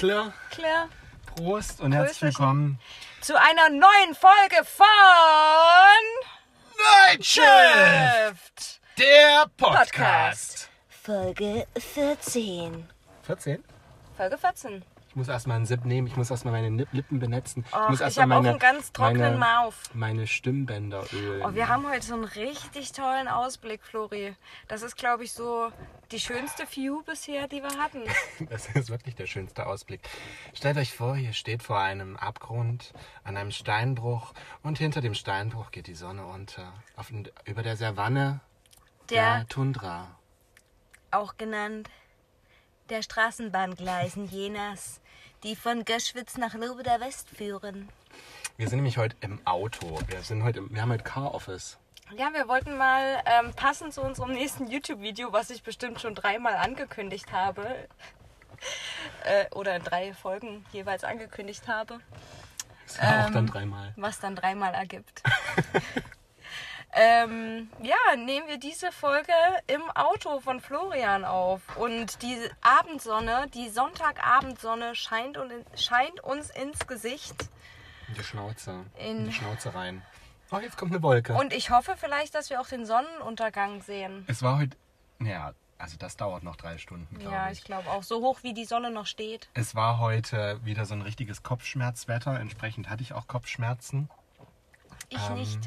Claire, Claire. Prost und herzlich Prösterchen. willkommen. Zu einer neuen Folge von Nightshift, der Podcast. Podcast. Folge 14. 14? Folge 14. Ich muss erstmal einen Sip nehmen, ich muss erstmal meine Lippen benetzen. Och, ich muss erstmal meine, ganz trockenen meine, Mauf. meine Stimmbänder ölen. Oh, wir haben heute so einen richtig tollen Ausblick, Flori. Das ist, glaube ich, so die schönste View bisher, die wir hatten. Das ist wirklich der schönste Ausblick. Stellt euch vor, ihr steht vor einem Abgrund, an einem Steinbruch und hinter dem Steinbruch geht die Sonne unter. Auf, über der Savanne der, Der, Tundra. auch genannt, der Straßenbahngleisen Jenas, die von Göschwitz nach Lobeda West führen. Wir sind nämlich heute im Auto. Wir, sind heute, im- wir haben heute Car Office. Ja, wir wollten mal ähm, passend zu unserem nächsten YouTube-Video, was ich bestimmt schon dreimal angekündigt habe, äh, oder in drei Folgen jeweils angekündigt habe, Das war auch Ähm, dann dreimal. was dann dreimal ergibt. ähm, ja, nehmen wir diese Folge im Auto von Florian auf. Und die Abendsonne, die Sonntagabendsonne scheint, und scheint uns ins Gesicht. In die Schnauze. In- In die Schnauze rein. Oh, jetzt kommt eine Wolke. Und ich hoffe vielleicht, dass wir auch den Sonnenuntergang sehen. es war heute. Ja, also das dauert noch drei Stunden, glaube Ja, ich. ich glaube auch. So hoch wie die Sonne noch steht. Es war heute wieder so ein richtiges Kopfschmerzwetter. Entsprechend hatte ich auch Kopfschmerzen. Ich Ähm, nicht.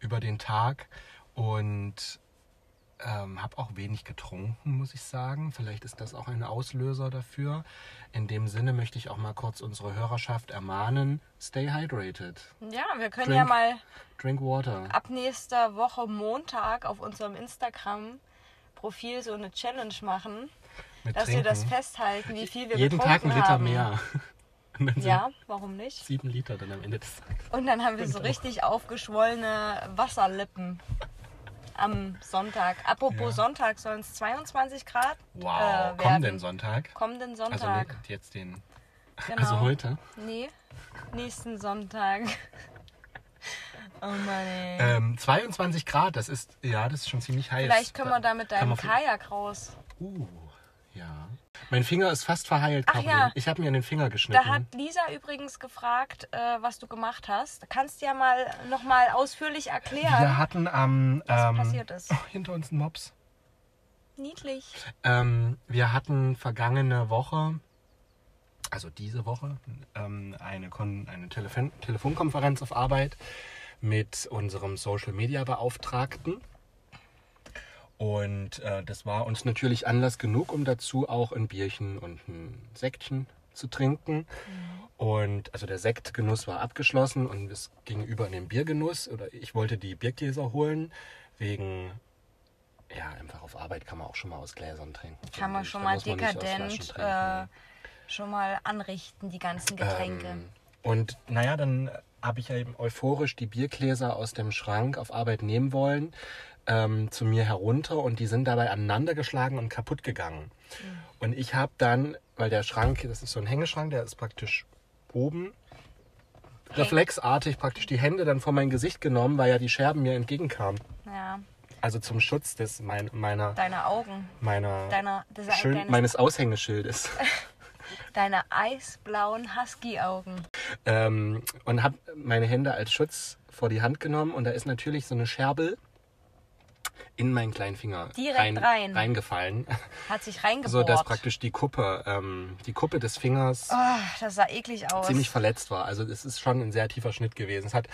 Über den Tag und ähm, habe auch wenig getrunken, muss ich sagen. Vielleicht ist das auch ein Auslöser dafür. In dem Sinne möchte ich auch mal kurz unsere Hörerschaft ermahnen: Stay hydrated. Ja, wir können Drink. ja mal Drink water. ab nächster Woche Montag auf unserem Instagram-Profil so eine Challenge machen, Mit dass wir das Trinken. fester wie viel wir Jeden Tag getrunken ein Liter haben. mehr. Ja, warum nicht? sieben Liter dann am Ende des Tages. Und dann haben wir so richtig aufgeschwollene Wasserlippen am Sonntag. Apropos Ja. Sonntag sollen es 22 Grad Wow, äh, werden. kommenden Sonntag. Kommenden Also Sonntag. nicht jetzt den. genau. Also heute. Nee, nächsten Sonntag. Oh Mann, ey. Ähm, 22 Grad, das ist, ja, das ist schon ziemlich heiß. Vielleicht können wir da mit deinem Kajak raus. Uh, ja. Mein Finger ist fast verheilt, Ach Caroline. ja. Ich habe mir den Finger geschnitten. Da hat Lisa übrigens gefragt, äh, was du gemacht hast. Kannst du ja mal nochmal ausführlich erklären, Wir hatten am was ähm, passiert ist. oh, hinter uns ein Mops. Niedlich. Ähm, wir hatten vergangene Woche, also diese Woche, ähm, eine, Kon eine Telefon Telefonkonferenz auf Arbeit mit unserem Social Media Beauftragten. Und äh, das war uns natürlich Anlass genug, um dazu auch ein Bierchen und ein Sektchen zu trinken. Und also der Sektgenuss war abgeschlossen und es ging über in den Biergenuss. Oder ich wollte die Biergläser holen, wegen, ja, einfach auf Arbeit kann man auch schon mal aus Gläsern trinken. Kann man schon Da mal dekadent äh, schon mal anrichten, die ganzen Getränke. Ähm, und naja, dann habe ich ja eben euphorisch die Biergläser aus dem Schrank auf Arbeit nehmen wollen, ähm, zu mir herunter und die sind dabei aneinander geschlagen und kaputt gegangen. Mhm. Und ich habe dann, weil der Schrank, das ist so ein Hängeschrank, der ist praktisch oben, reflexartig praktisch die Hände dann vor mein Gesicht genommen, weil ja die Scherben mir entgegenkamen. ja, Also zum Schutz des mein, meiner deine Augen, meiner deiner, dieser, schön, deines, meines Aushängeschildes. deine eisblauen Husky-Augen. ähm, und habe meine Hände als Schutz vor die Hand genommen und da ist natürlich so eine Scherbel in meinen kleinen Finger Direkt rein. reingefallen, Hat sich reingebohrt. so dass praktisch die Kuppe, ähm, die Kuppe des Fingers Oh, das sah eklig aus. ziemlich verletzt war. Also es ist schon ein sehr tiefer Schnitt gewesen. Es hat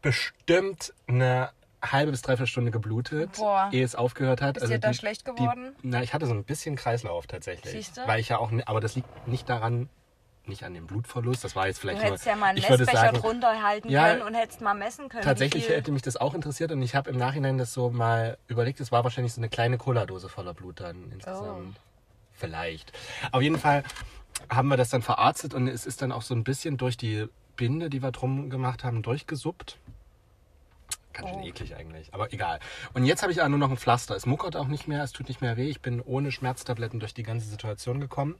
bestimmt eine halbe bis dreiviertel Stunde geblutet, Boah. ehe es aufgehört hat. Ist dir da schlecht geworden? Die, na, ich hatte so ein bisschen Kreislauf tatsächlich. Siehste? Weil ich ja auch, aber das liegt nicht daran, nicht an dem Blutverlust. Das war jetzt Du vielleicht hättest nur, ja mal einen Messbecher drunter halten Ja, können und hättest mal messen können. Tatsächlich hätte mich das auch interessiert und ich habe im Nachhinein das so mal überlegt. Es war wahrscheinlich so eine kleine Cola-Dose voller Blut dann insgesamt. Vielleicht. Auf jeden Fall haben wir das dann verarztet und es ist dann auch so ein bisschen durch die Binde, die wir drum gemacht haben, durchgesuppt. Ganz schön Oh. eklig eigentlich, aber egal. Und jetzt habe ich aber nur noch ein Pflaster. Es muckert auch nicht mehr, es tut nicht mehr weh. Ich bin ohne Schmerztabletten durch die ganze Situation gekommen.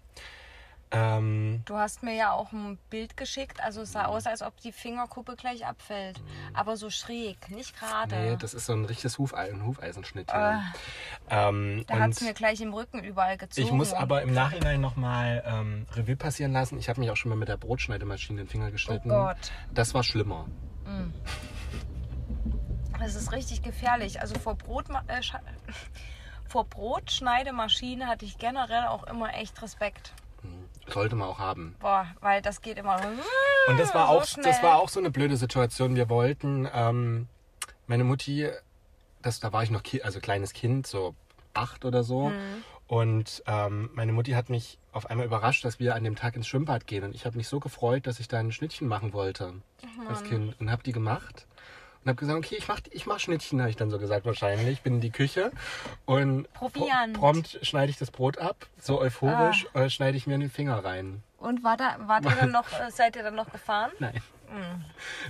Ähm, Du hast mir ja auch ein Bild geschickt, also es sah aus, als ob die Fingerkuppe gleich abfällt. Aber so schräg, nicht gerade. nee, das ist so ein richtiges Hufeisen, Hufeisenschnitt. Ja. Ähm, da hat es mir gleich im Rücken überall gezogen. ich muss aber im Nachhinein nochmal ähm, Revue passieren lassen. Ich habe mich auch schon mal mit der Brotschneidemaschine den Finger geschnitten. Oh Gott. Das war schlimmer. Das ist richtig gefährlich. Also vor Brot, äh, vor Brotschneidemaschine hatte ich generell auch immer echt Respekt. Sollte man auch haben. Boah, weil das geht immer. Und das war, so auch, schnell. das war auch so eine blöde Situation. Wir wollten, ähm, meine Mutti, das, da war ich noch ki also kleines Kind, so acht oder so. Mhm. Und ähm, meine Mutti hat mich auf einmal überrascht, dass wir an dem Tag ins Schwimmbad gehen. Und ich habe mich so gefreut, dass ich da ein Schnittchen machen wollte als Kind. Und habe die gemacht. Und habe gesagt, okay, ich mach, ich mach Schnittchen, habe ich dann so gesagt wahrscheinlich. Bin in die Küche und pro- Proviant. prompt schneide ich das Brot ab. So euphorisch Ah. äh, schneide ich mir in den Finger rein. Und war da, wart ihr dann noch, äh, seid ihr dann noch gefahren? Nein.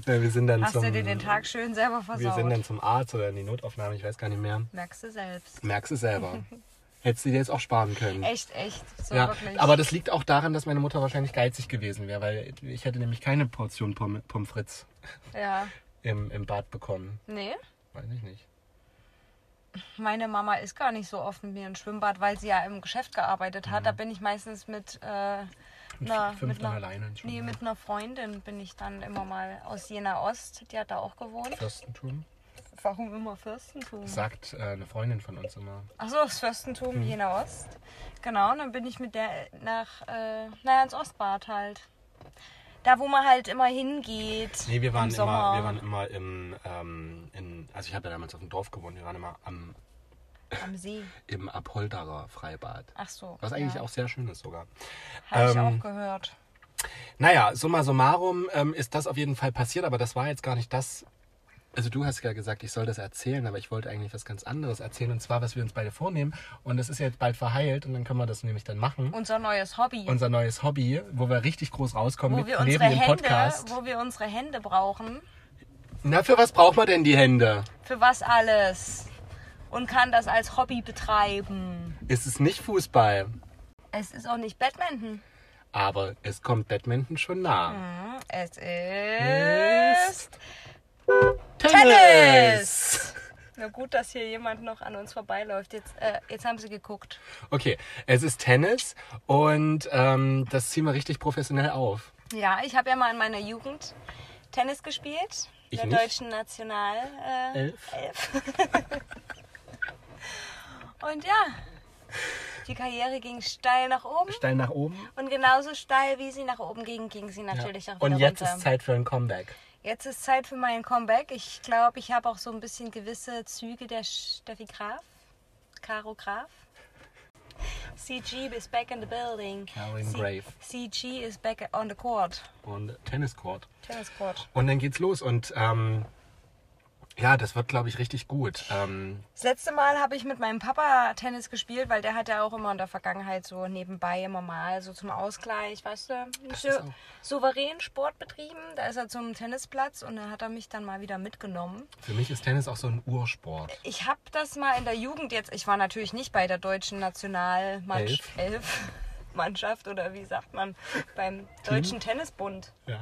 Ja, wir sind dann Mhm. Hast zum, du dir den Tag schön selber Wir versaut? sind dann zum Arzt oder in die Notaufnahme, ich weiß gar nicht mehr. Merkst du selbst. Merkst du selber. Hättest du dir jetzt auch sparen können. Echt, echt. So ja, wirklich. aber das liegt auch daran, dass meine Mutter wahrscheinlich geizig gewesen wäre, weil ich hätte nämlich keine Portion Pommes Pommes frites Ja. Im, im Bad bekommen. Nee. Weiß ich nicht. Meine Mama ist gar nicht so oft mit mir im Schwimmbad, weil sie ja im Geschäft gearbeitet hat. Da bin ich meistens mit, äh, einer, mit, einer, alleine ins nee, mit einer Freundin bin ich dann immer mal aus Jena Ost. Die hat da auch gewohnt. Fürstentum? Warum immer Fürstentum? Sagt äh, eine Freundin von uns immer. Achso, das Fürstentum Hm. Jena Ost. Genau, und dann bin ich mit der nach, äh, naja, ins Ostbad halt. Da, wo man halt immer hingeht. Nee, wir waren, im Sommer. immer, wir waren immer im, ähm, in, also ich habe ja damals auf dem Dorf gewohnt, wir waren immer am, Am See. im Apolderer Freibad. Ach so. Was eigentlich ja. auch sehr schön ist sogar. Habe ich ähm, auch gehört. Naja, summa summarum ähm, ist das auf jeden Fall passiert, aber das war jetzt gar nicht das. Also du hast ja gesagt, ich soll das erzählen, aber ich wollte eigentlich was ganz anderes erzählen und zwar, was wir uns beide vornehmen. Und das ist jetzt bald verheilt und dann können wir das nämlich dann machen. Unser neues Hobby. Unser neues Hobby, wo wir richtig groß rauskommen wo mit wir neben dem Hände, Podcast. wo wir unsere Hände brauchen. Na, für was braucht man denn die Hände? Für was alles. Und kann das als Hobby betreiben. Ist es nicht Fußball, Es ist auch nicht Badminton. aber es kommt Badminton schon nah. Hm, Es Ist ist Tennis. Na gut, dass hier jemand noch an uns vorbeiläuft. Jetzt, äh, jetzt haben sie geguckt. Okay, es ist Tennis und ähm, das ziehen wir richtig professionell auf. Ja, ich habe ja mal in meiner Jugend Tennis gespielt. Ich der nicht. deutschen National äh, Elf. Elf. Und ja, die Karriere ging steil nach oben. Steil nach oben. Und genauso steil, wie sie nach oben ging, ging sie natürlich Ja. auch wieder Und jetzt runter. ist Zeit für ein Comeback. Jetzt ist Zeit für mein Comeback. Ich glaube, ich habe auch so ein bisschen gewisse Züge der Steffi Graf. Caro Graf. CG is back in the building. Caroline C- Grave. CG is back on the court. Und Tenniscourt. Tennis Court. Und dann geht's los. Und ähm, ja, das wird, glaube ich, richtig gut. Ähm, Das letzte Mal habe ich mit meinem Papa Tennis gespielt, weil der hat ja auch immer in der Vergangenheit so nebenbei immer mal so zum Ausgleich, weißt du, so souverän Sport betrieben. Da ist er zum Tennisplatz und dann hat er mich dann mal wieder mitgenommen. für mich ist Tennis auch so ein Ursport. Ich habe das mal in der Jugend jetzt, ich war natürlich nicht bei der deutschen Nationalmannschaft Elf. Mannschaft oder wie sagt man, beim Deutschen Tennisbund Ja.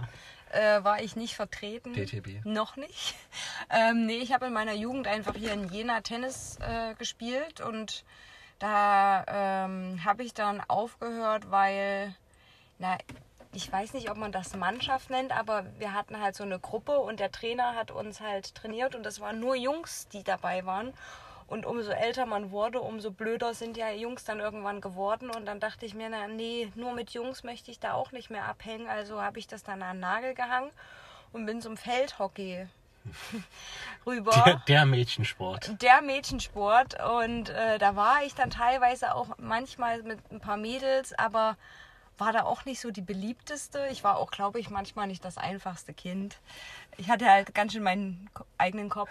Äh, war ich nicht vertreten. DTB. Noch nicht. Ähm, nee, ich habe in meiner Jugend einfach hier in Jena Tennis äh, gespielt und da ähm, habe ich dann aufgehört, weil, na, ich weiß nicht, ob man das Mannschaft nennt, aber wir hatten halt so eine Gruppe und der Trainer hat uns halt trainiert und das waren nur Jungs, die dabei waren. Und umso älter man wurde, umso blöder sind ja Jungs dann irgendwann geworden. Und dann dachte ich mir, na nee, nur mit Jungs möchte ich da auch nicht mehr abhängen. Also habe ich das dann an den Nagel gehangen und bin zum Feldhockey rüber. Der, der Mädchensport. Der Mädchensport. Und äh, da war ich dann teilweise auch manchmal mit ein paar Mädels, aber war da auch nicht so die beliebteste. Ich war auch, glaube ich, manchmal nicht das einfachste Kind. Ich hatte halt ganz schön meinen eigenen Kopf.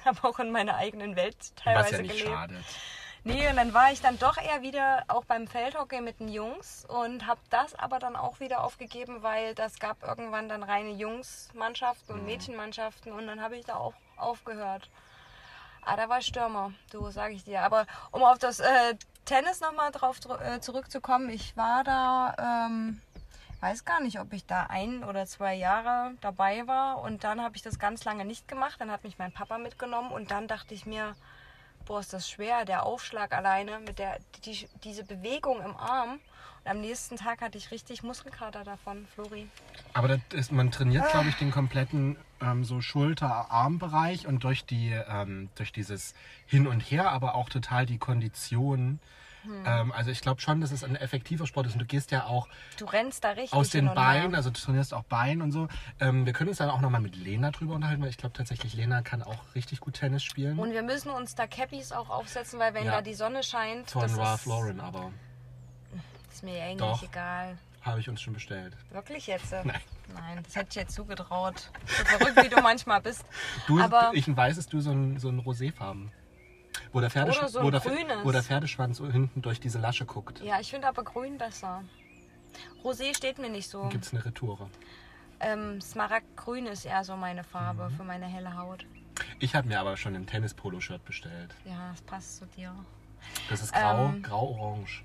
Habe auch in meiner eigenen Welt teilweise Was ja nicht gelebt. schadet. Nee, und dann war ich dann doch eher wieder auch beim Feldhockey mit den Jungs und habe das aber dann auch wieder aufgegeben, weil das gab irgendwann dann reine Jungsmannschaften und Mädchenmannschaften und dann habe ich da auch aufgehört. Ah, da war Stürmer, du sag ich dir. Aber um auf das äh, Tennis nochmal drauf dr- äh, zurückzukommen. Ich war da, ähm, weiß gar nicht, ob ich da ein oder zwei Jahre dabei war. Und dann habe ich das ganz lange nicht gemacht. Dann hat mich mein Papa mitgenommen. Und dann dachte ich mir, boah, ist das schwer, der Aufschlag alleine mit der, die, diese Bewegung im Arm. Und am nächsten Tag hatte ich richtig Muskelkater davon, Flori. Aber ist, man trainiert, glaube ich, den kompletten ähm, so Schulter-Arm-Bereich und durch die ähm, durch dieses Hin und Her, aber auch total die Kondition. Hm. Ähm, also ich glaube schon, dass es ein effektiver Sport ist. Und du gehst ja auch Du rennst da richtig aus den Beinen, also du trainierst auch Bein und so. Ähm, wir können uns dann auch nochmal mit Lena drüber unterhalten, weil ich glaube tatsächlich, Lena kann auch richtig gut Tennis spielen. Und wir müssen uns da Cappies auch aufsetzen, weil wenn Ja. da die Sonne scheint, Von Ralph Lauren, aber ist mir eigentlich Doch. egal. habe ich uns schon bestellt. Wirklich jetzt? Nein. Nein, das hätte ich jetzt zugetraut. So verrückt, wie du manchmal bist. Du, Aber- ich weiß, dass du so ein, so ein Roséfarben. Wo der, Pferdesch Oder so wo, der, wo der Pferdeschwanz hinten durch diese Lasche guckt. Ja, ich finde aber grün besser. Rosé steht mir nicht so. Gibt es eine Retoure. Ähm, Smaragdgrün ist eher so meine Farbe Mhm. für meine helle Haut. Ich habe mir aber schon ein Tennis-Polo-Shirt bestellt. Ja, das passt zu dir. Das ist grau, Ähm, grau-orange.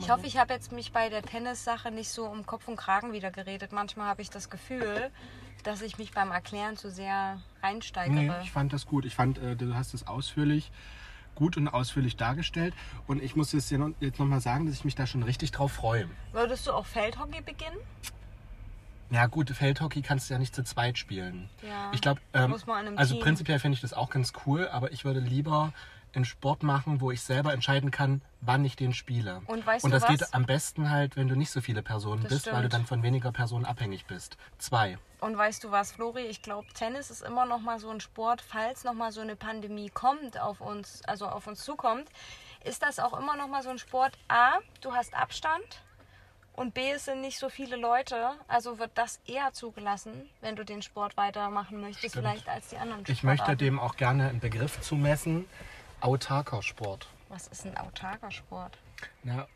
Ich hoffe, ich habe jetzt mich bei der Tennissache nicht so um Kopf und Kragen wieder geredet. Manchmal habe ich das Gefühl, dass ich mich beim Erklären zu sehr reinsteigere. Nee, ich fand das gut. Ich fand, äh, du hast es ausführlich, gut und ausführlich dargestellt. Und ich muss jetzt, jetzt nochmal sagen, dass ich mich da schon richtig drauf freue. Würdest du auch Feldhockey beginnen? Ja gut, Feldhockey kannst du ja nicht zu zweit spielen. Ja, Ich glaube, ähm, also Team. prinzipiell finde ich das auch ganz cool, aber ich würde lieber einen Sport machen, wo ich selber entscheiden kann, wann ich den spiele. Und weißt Und du das was? geht am besten halt, wenn du nicht so viele Personen Das bist, weil du stimmt. dann von weniger Personen abhängig bist. Zwei. Und weißt du was, Flori? Ich glaube, Tennis ist immer noch mal so ein Sport, falls noch mal so eine Pandemie kommt auf uns, also auf uns zukommt, ist das auch immer noch mal so ein Sport. A, du hast Abstand und B, es sind nicht so viele Leute, also wird das eher zugelassen, wenn du den Sport weitermachen möchtest, Stimmt. vielleicht als die anderen Ich möchte Sportarten. dem auch gerne einen Begriff zumessen. Autarker Sport. Was ist ein autarker Sport? Na,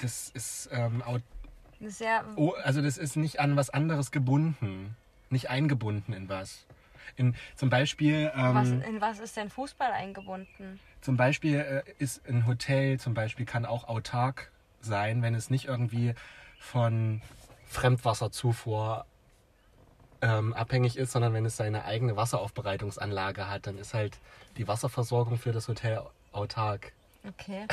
das ist ähm, au Eine sehr oh, also das ist nicht an was anderes gebunden, nicht eingebunden in was. In, zum Beispiel, was, ähm, in was ist denn Fußball eingebunden? zum Beispiel äh, ist ein Hotel zum Beispiel kann auch autark sein, wenn es nicht irgendwie von Fremdwasserzufuhr ähm, abhängig ist, sondern wenn es seine eigene Wasseraufbereitungsanlage hat, dann ist halt die Wasserversorgung für das Hotel autark. Okay.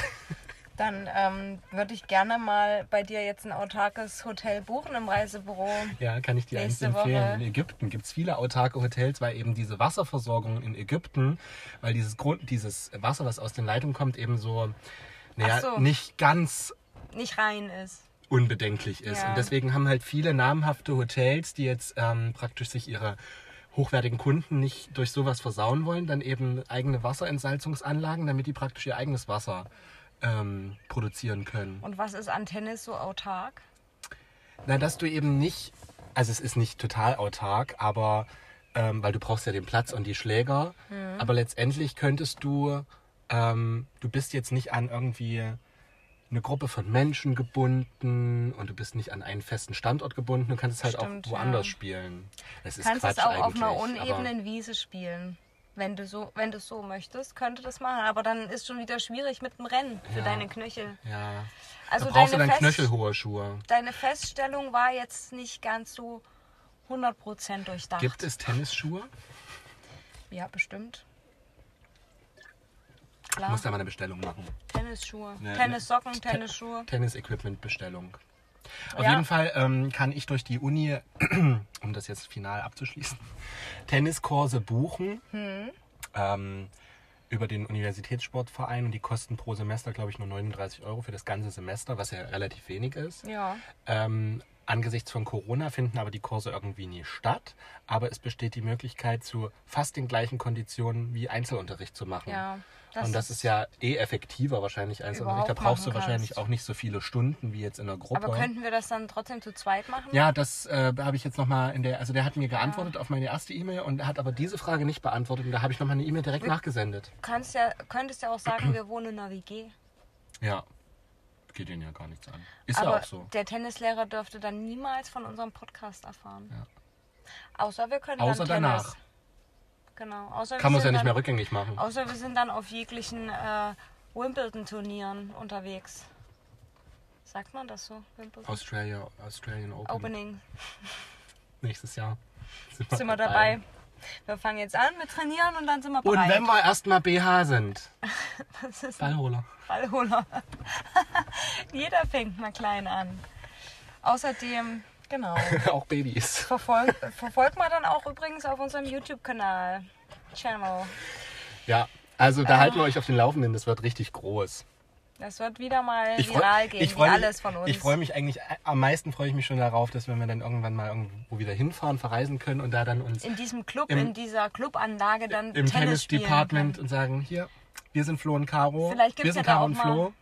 Dann ähm, würde ich gerne mal bei dir jetzt ein autarkes Hotel buchen im Reisebüro. Ja, kann ich dir eins empfehlen. Woche. In Ägypten gibt es viele autarke Hotels, weil eben diese Wasserversorgung in Ägypten, weil dieses Grund, dieses Wasser, was aus den Leitungen kommt, eben so, naja, so. nicht ganz Nicht rein ist. Unbedenklich ist. Ja. Und deswegen haben halt viele namhafte Hotels, die jetzt ähm, praktisch sich ihre hochwertigen Kunden nicht durch sowas versauen wollen, dann eben eigene Wasserentsalzungsanlagen, damit die praktisch ihr eigenes Wasser ähm, produzieren können. Und was ist an Tennis so autark? Na, dass du eben nicht, also es ist nicht total autark, aber ähm, weil du brauchst ja den Platz und die Schläger, aber letztendlich könntest du, ähm, du bist jetzt nicht an irgendwie eine Gruppe von Menschen gebunden und du bist nicht an einen festen Standort gebunden, du kannst es halt Stimmt, auch woanders ja. spielen. Das ist Du kannst Quatsch es auch auf einer unebenen Wiese spielen. Wenn du so, wenn du es so möchtest, könnte das machen. Aber dann ist schon wieder schwierig mit dem Rennen für Ja. deine Knöchel. Ja. Also da brauchst du deine dann Fest- knöchelhohe Schuhe. Deine Feststellung war jetzt nicht ganz so 100% durchdacht. Gibt es Tennisschuhe? Ja, bestimmt. Klar. muss da mal eine Bestellung machen. Tennisschuhe. Ne, Tennissocken, ne, Tennisschuhe. Tennis-Equipment-Bestellung. Auf Ja. jeden Fall ähm, kann ich durch die Uni, um das jetzt final abzuschließen, Tenniskurse buchen. Hm. Ähm, über den Universitätssportverein und die kosten pro Semester, glaube ich, nur 39 Euro für das ganze Semester, was ja relativ wenig ist. Ja. Ähm, angesichts von Corona finden aber die Kurse irgendwie nie statt. Aber es besteht die Möglichkeit, zu fast den gleichen Konditionen wie Einzelunterricht zu machen. Ja. Und das ist ja eh effektiver wahrscheinlich Einzelunterricht. Da Überhaupt brauchst du machen wahrscheinlich kannst. auch nicht so viele Stunden wie jetzt in der Gruppe. Aber könnten wir das dann trotzdem zu zweit machen? ja, das äh, habe ich jetzt nochmal in der, also der hat mir geantwortet auf meine erste E-Mail und hat aber diese Frage nicht beantwortet und da habe ich nochmal eine E-Mail direkt nachgesendet. Du kannst ja, könntest ja auch sagen, wir wohnen in einer WG. Ja, geht ihnen ja gar nichts an. Ist Aber ja auch so. der Tennislehrer dürfte dann niemals von unserem Podcast erfahren. Ja. Außer wir können Außer dann Tennis. Genau. Außer Kann wir man es ja sind nicht dann, mehr rückgängig machen. Außer wir sind dann auf jeglichen äh, Wimbledon-Turnieren unterwegs. Sagt man das so? Wimbledon? Australia, Australian Open. Opening. Nächstes Jahr. Sind wir dabei. Wir fangen jetzt an mit Trainieren und dann sind wir bereit. Und wenn wir erstmal BH sind. Das ist Ballholer. Ballholer. Jeder fängt mal klein an. Außerdem, genau. Auch Babys. Verfolg, verfolgt mal dann auch übrigens auf unserem YouTube-Kanal. Channel. Ja, also da halten wir euch auf den Laufenden. Das wird richtig groß. Das wird wieder mal Ich freu- viral gehen, ich wie freu mich- alles von uns. Ich freue mich eigentlich, äh, am meisten freue ich mich schon darauf, dass wenn wir dann irgendwann mal irgendwo wieder hinfahren, verreisen können und da dann uns in diesem Club, Im- in dieser Clubanlage dann im Tennis Tennis-Department können. und sagen, hier, wir sind Flo und Caro, Vielleicht gibt's wir sind ja da Caro auch und mal- Flo,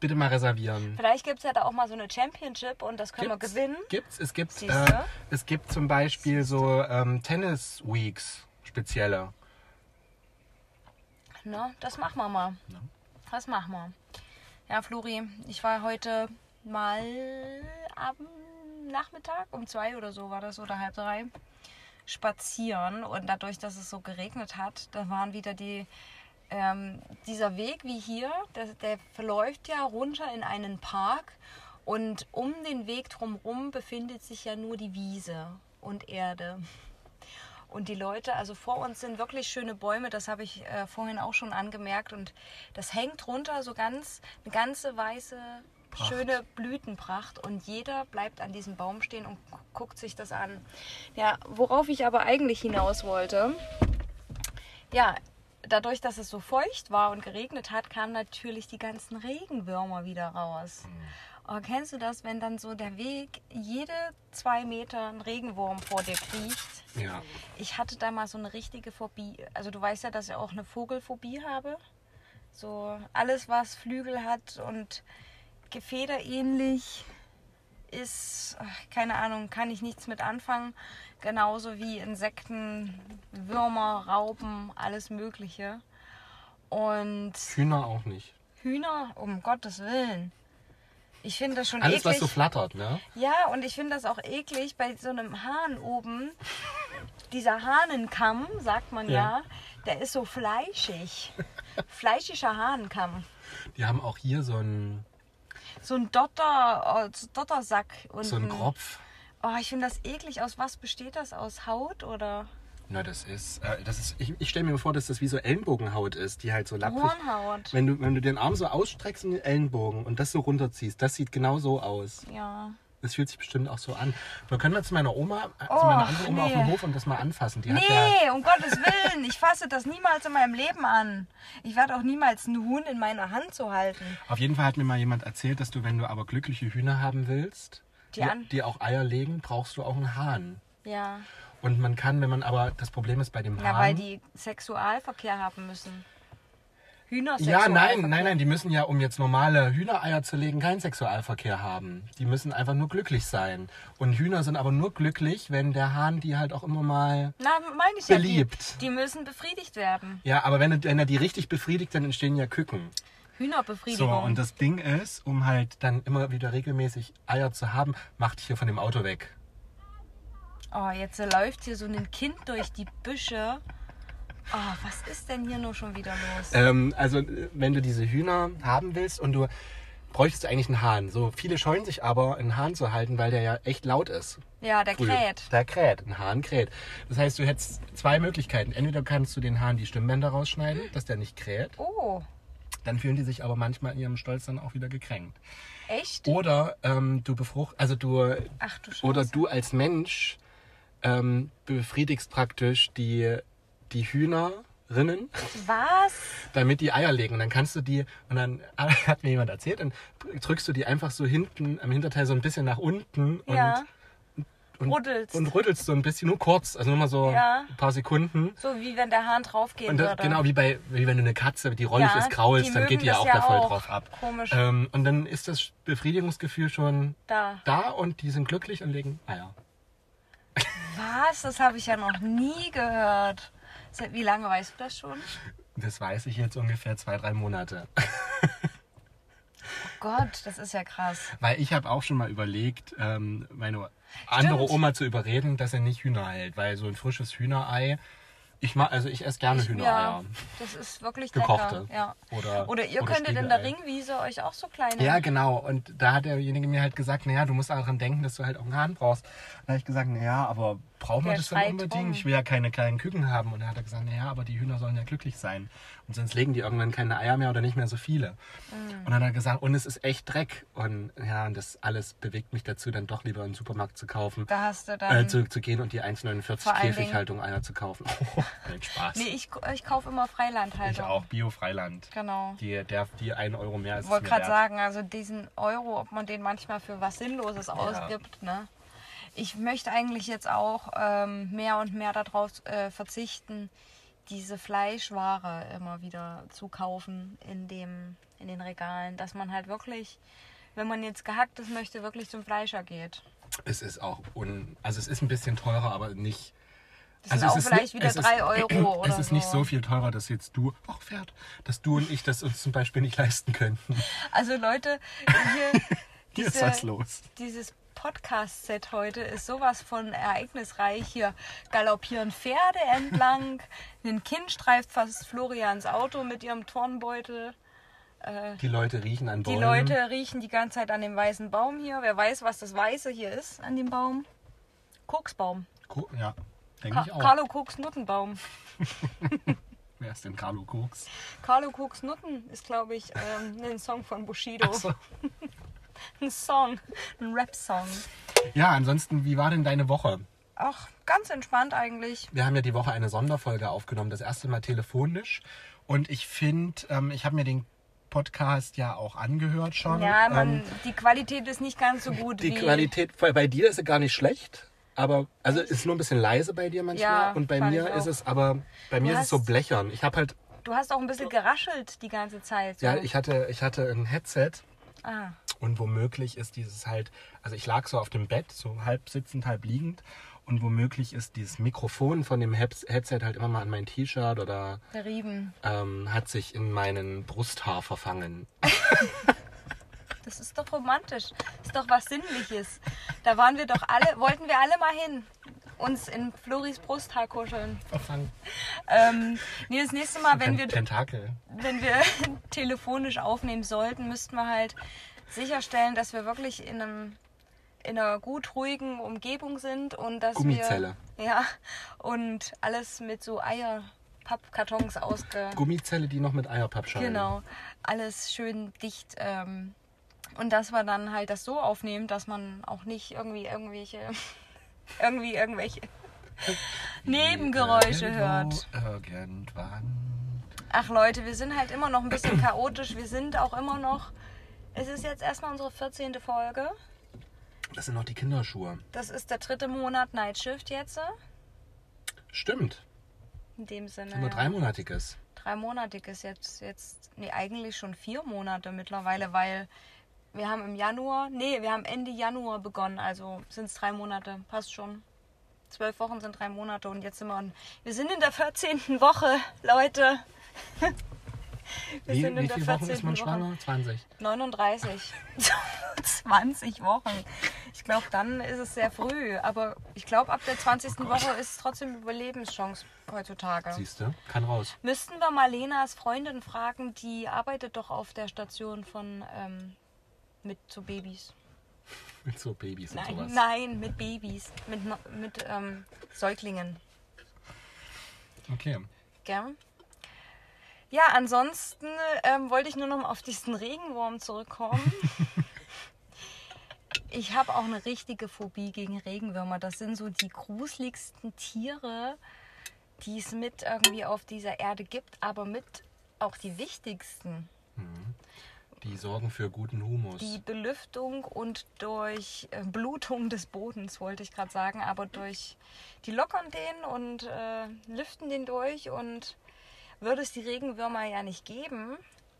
bitte mal reservieren. Vielleicht gibt es ja da auch mal so eine Championship und das können wir Gibt's? gewinnen. Gibt's? Es gibt, äh, es gibt zum Beispiel so ähm, Tennis-Weeks, spezielle. Ne? Das machen wir mal. Das machen wir. Ja, Flori, ich war heute mal am Nachmittag, um zwei oder so war das, oder halb drei, spazieren. Und dadurch, dass es so geregnet hat, da waren wieder die, ähm, dieser Weg wie hier, der, der verläuft ja runter in einen Park. Und um den Weg drumherum befindet sich ja nur die Wiese und Erde. Und die Leute, also vor uns sind wirklich schöne Bäume, das habe ich äh, vorhin auch schon angemerkt. Und das hängt runter so ganz, eine ganze weiße, Pracht. schöne Blütenpracht. Und jeder bleibt an diesem Baum stehen und gu- guckt sich das an. Ja, worauf ich aber eigentlich hinaus wollte, ja, dadurch, dass es so feucht war und geregnet hat, kamen natürlich die ganzen Regenwürmer wieder raus. Oh, kennst du das, wenn dann so der Weg jede zwei Meter ein Regenwurm vor dir kriecht? Ja. Ich hatte da mal so eine richtige Phobie. Also du weißt ja, dass ich auch eine Vogelphobie habe. So alles, was Flügel hat und gefederähnlich ist, keine Ahnung, kann ich nichts mit anfangen. Genauso wie Insekten, Würmer, Raupen, alles Mögliche. Und Hühner auch nicht. Hühner, um Gottes Willen. Ich finde das schon Alles, eklig. was so flattert, ne? Ja, und ich finde das auch eklig bei so einem Hahn oben. Dieser Hahnenkamm, sagt man ja, Ja. der ist so fleischig. Fleischiger Hahnenkamm. Die haben auch hier so einen, So ein Dotter, äh, so Dottersack. Und so einen Kropf. Oh, ich finde das eklig. Aus was besteht das? Aus Haut oder Na, das ist, äh, das ist ich, ich stelle mir vor, dass das wie so Ellenbogenhaut ist, die halt so lapprig. Hornhaut? Wenn du, wenn du den Arm so ausstreckst in den Ellenbogen und das so runterziehst, das sieht genau so aus. Ja. Das fühlt sich bestimmt auch so an. Wir können mal zu meiner Oma, äh, zu Oh, meiner anderen Oma auf nee. dem Hof und das mal anfassen. Die hat ja, Nee, um Gottes Willen. Ich fasse das niemals in meinem Leben an. Ich werde auch niemals einen Huhn in meiner Hand so halten. auf jeden Fall hat mir mal jemand erzählt, dass du, wenn du aber glückliche Hühner haben willst, Die die, die auch Eier legen, brauchst du auch einen Hahn. Ja. Und man kann, wenn man aber, das Problem ist bei dem Na, Hahn. weil die Sexualverkehr haben müssen. Hühner Ja, nein, nein, nein, die müssen ja, um jetzt normale Hühnereier zu legen, keinen Sexualverkehr haben. Die müssen einfach nur glücklich sein. Und Hühner sind aber nur glücklich, wenn der Hahn die halt auch immer mal. Na, meine ich ja. Beliebt. Die, die müssen befriedigt werden. Ja, aber wenn, er- wenn er die richtig befriedigt, dann entstehen ja Küken. So, Hühnerbefriedigung. und das Ding ist, um halt dann immer wieder regelmäßig Eier zu haben, mach dich hier von dem Auto weg. oh, jetzt läuft hier so ein Kind durch die Büsche. Oh, was ist denn hier nur schon wieder los? Ähm, also, wenn du diese Hühner haben willst und du bräuchtest du eigentlich einen Hahn. So viele scheuen sich aber, einen Hahn zu halten, weil der ja echt laut ist. ja, der früh. kräht. Der kräht. Ein Hahn kräht. Das heißt, du hättest zwei Möglichkeiten. Entweder kannst du den Hahn die Stimmbänder rausschneiden, dass der nicht kräht. Oh, Dann fühlen die sich aber manchmal in ihrem Stolz dann auch wieder gekränkt. echt? Oder ähm, du befrucht, also du, Ach du Scheiße. oder du als Mensch ähm, befriedigst praktisch die, die Hühnerinnen, Was? damit die Eier legen. Und dann kannst du die, und dann hat mir jemand erzählt, dann drückst du die einfach so hinten am Hinterteil so ein bisschen nach unten und, Ja. und, Rüttelst. und rüttelst so ein bisschen, nur kurz, also nur mal so Ja. ein paar Sekunden. So wie wenn der Hahn das, würde. genau wie bei, wie wenn du eine Katze, die rollig Ja, ist, grau ist, die dann geht die ja auch ja da voll auch. drauf ab. Komisch. Ähm, und dann ist das Befriedigungsgefühl schon Da. da und die sind glücklich und legen Eier. Was? Das habe ich ja noch nie gehört. Seit wie lange weißt du das schon? Das weiß ich jetzt ungefähr zwei, drei Monate. Oh Gott, das ist ja krass. Weil ich habe auch schon mal überlegt, ähm, meine andere Stimmt. Oma zu überreden, dass er nicht Hühner hält. Weil so ein frisches Hühnerei Ich mag, also ich esse gerne Hühnereier. Ja, das ist wirklich Gekochte. lecker. Ja. Oder- oder ihr oder könntet in der. Ringwiese euch auch so kleine. Ja, genau. Und da hat derjenige mir halt gesagt, naja, du musst daran denken, dass du halt auch einen Hahn brauchst. Da habe ich gesagt, naja, aber wir Der das dann unbedingt? rum. Ich will ja keine kleinen Küken haben. Und da hat er gesagt, naja, aber die Hühner sollen ja glücklich sein. Und sonst legen die irgendwann keine Eier mehr oder nicht mehr so viele. Mhm. Und dann hat er gesagt, und es ist echt Dreck. Und ja, und das alles bewegt mich dazu, dann doch lieber in den Supermarkt zu kaufen. Da hast du dann. Äh, zu, zu gehen und die 1,49 Vor allen Käfighaltung Eier zu kaufen. Nein, Spaß. nee, ich, ich kaufe immer Freilandhaltung. ich auch, Bio-Freiland. Genau. Die, der, die 1 Euro mehr ist Ich wollte gerade sagen, also diesen Euro, ob man den manchmal für was Sinnloses ausgibt, ne? Ich möchte eigentlich jetzt auch ähm, mehr und mehr darauf äh, verzichten, diese Fleischware immer wieder zu kaufen in, dem, in den Regalen. Dass man halt wirklich, wenn man jetzt gehacktes möchte, wirklich zum Fleischer geht. Es ist auch un, also es ist ein bisschen teurer, aber nicht. Das also sind auch es ist vielleicht nicht- wieder es ist- 3 Euro oder Es ist nicht so viel teurer, dass jetzt du, ach Pferd, dass du und ich das uns zum Beispiel nicht leisten könnten. Also Leute, hier, ist diese- was los. Dieses Podcast-Set heute ist sowas von ereignisreich. Hier galoppieren Pferde entlang. Ein Kind streift fast Florians Auto mit ihrem Turnbeutel. Äh, Die Leute riechen an die Bäumen. Leute riechen die ganze Zeit an dem weißen Baum hier. Wer weiß, was das Weiße hier ist an dem Baum? Koksbaum. Ko- Ja, denke Ka ich auch. Carlo Koks Nuttenbaum. Wer ist denn Carlo Koks? Carlo Koks Nutten ist, glaube ich, ähm, ein Song von Bushido. Ach so. Ein Song, ein Rap-Song. Ja, ansonsten, wie war denn deine Woche? Ach, ganz entspannt eigentlich. Wir haben ja die Woche eine Sonderfolge aufgenommen, das erste Mal telefonisch. Und ich finde, ähm, ich habe mir den Podcast ja auch angehört schon. Ja, man, ähm, die Qualität ist nicht ganz so gut Die wie. Qualität bei dir ist sie gar nicht schlecht, aber also ist nur ein bisschen leise bei dir manchmal Ja, und bei mir ist es aber bei mir ist es so hast- blechern. Ich habe halt Du hast auch ein bisschen geraschelt die ganze Zeit. So. ja, ich hatte ich hatte ein Headset ah, und womöglich ist dieses halt also ich lag so auf dem Bett, so halb sitzend, halb liegend und womöglich ist dieses Mikrofon von dem Heads- Headset halt immer mal an mein T-Shirt oder gerieben. ähm, hat sich in meinen Brusthaar verfangen. Das ist doch romantisch. Das ist doch was Sinnliches. Da waren wir doch alle, wollten wir alle mal hin. Uns in Floris Brusthaar kuscheln. Verfangen. Ähm, nee, das nächste Mal, wenn wir, Tentakel. wenn wir telefonisch aufnehmen sollten, müssten wir halt sicherstellen, dass wir wirklich in einem in einer gut ruhigen Umgebung sind und dass Gummizelle. wir ja und alles mit so Eierpappkartons ausge Gummizelle, die noch mit Eierpappschalen. Genau, alles schön dicht. Ähm, und dass wir dann halt das so aufnehmen, dass man auch nicht irgendwie irgendwelche, irgendwie irgendwelche Nebengeräusche hört. Irgendwann. Ach Leute, wir sind halt immer noch ein bisschen chaotisch. Wir sind auch immer noch. Es ist jetzt erstmal unsere 14. Folge. Das sind noch die Kinderschuhe. Das ist der dritte Monat Night Shift jetzt. Stimmt. In dem Sinne. Nur ja. dreimonatiges. dreimonatiges jetzt, jetzt, nee, eigentlich schon vier Monate mittlerweile, weil wir haben im Januar, nee, wir haben Ende Januar begonnen, also sind es drei Monate, passt schon. Zwölf Wochen sind drei Monate und jetzt sind wir, in, wir sind in der 14. Woche, Leute. Wir Wie, sind in wie der viele Wochen 14. ist man Woche. schwanger? 20. 39. 20 Wochen. Ich glaube, dann ist es sehr früh. Aber ich glaube, ab der 20. Woche ist es trotzdem Überlebenschance heutzutage. Siehst du? Kann raus. Müssten wir mal Lenas Freundin fragen, die arbeitet doch auf der Station von ähm, mit so Babys. Mit so Babys und Nein, sowas. nein, mit Babys, mit, mit ähm, Säuglingen. Okay. Gell? Ja, ansonsten ähm, wollte ich nur noch mal auf diesen Regenwurm zurückkommen. ich habe auch eine richtige Phobie gegen Regenwürmer. Das sind so die gruseligsten Tiere, die es mit irgendwie auf dieser Erde gibt, aber mit auch die wichtigsten. Die sorgen für guten Humus. Die Belüftung und durch äh, Blutung des Bodens, wollte ich gerade sagen, aber durch, die lockern den und äh, lüften den durch und würde es die Regenwürmer ja nicht geben,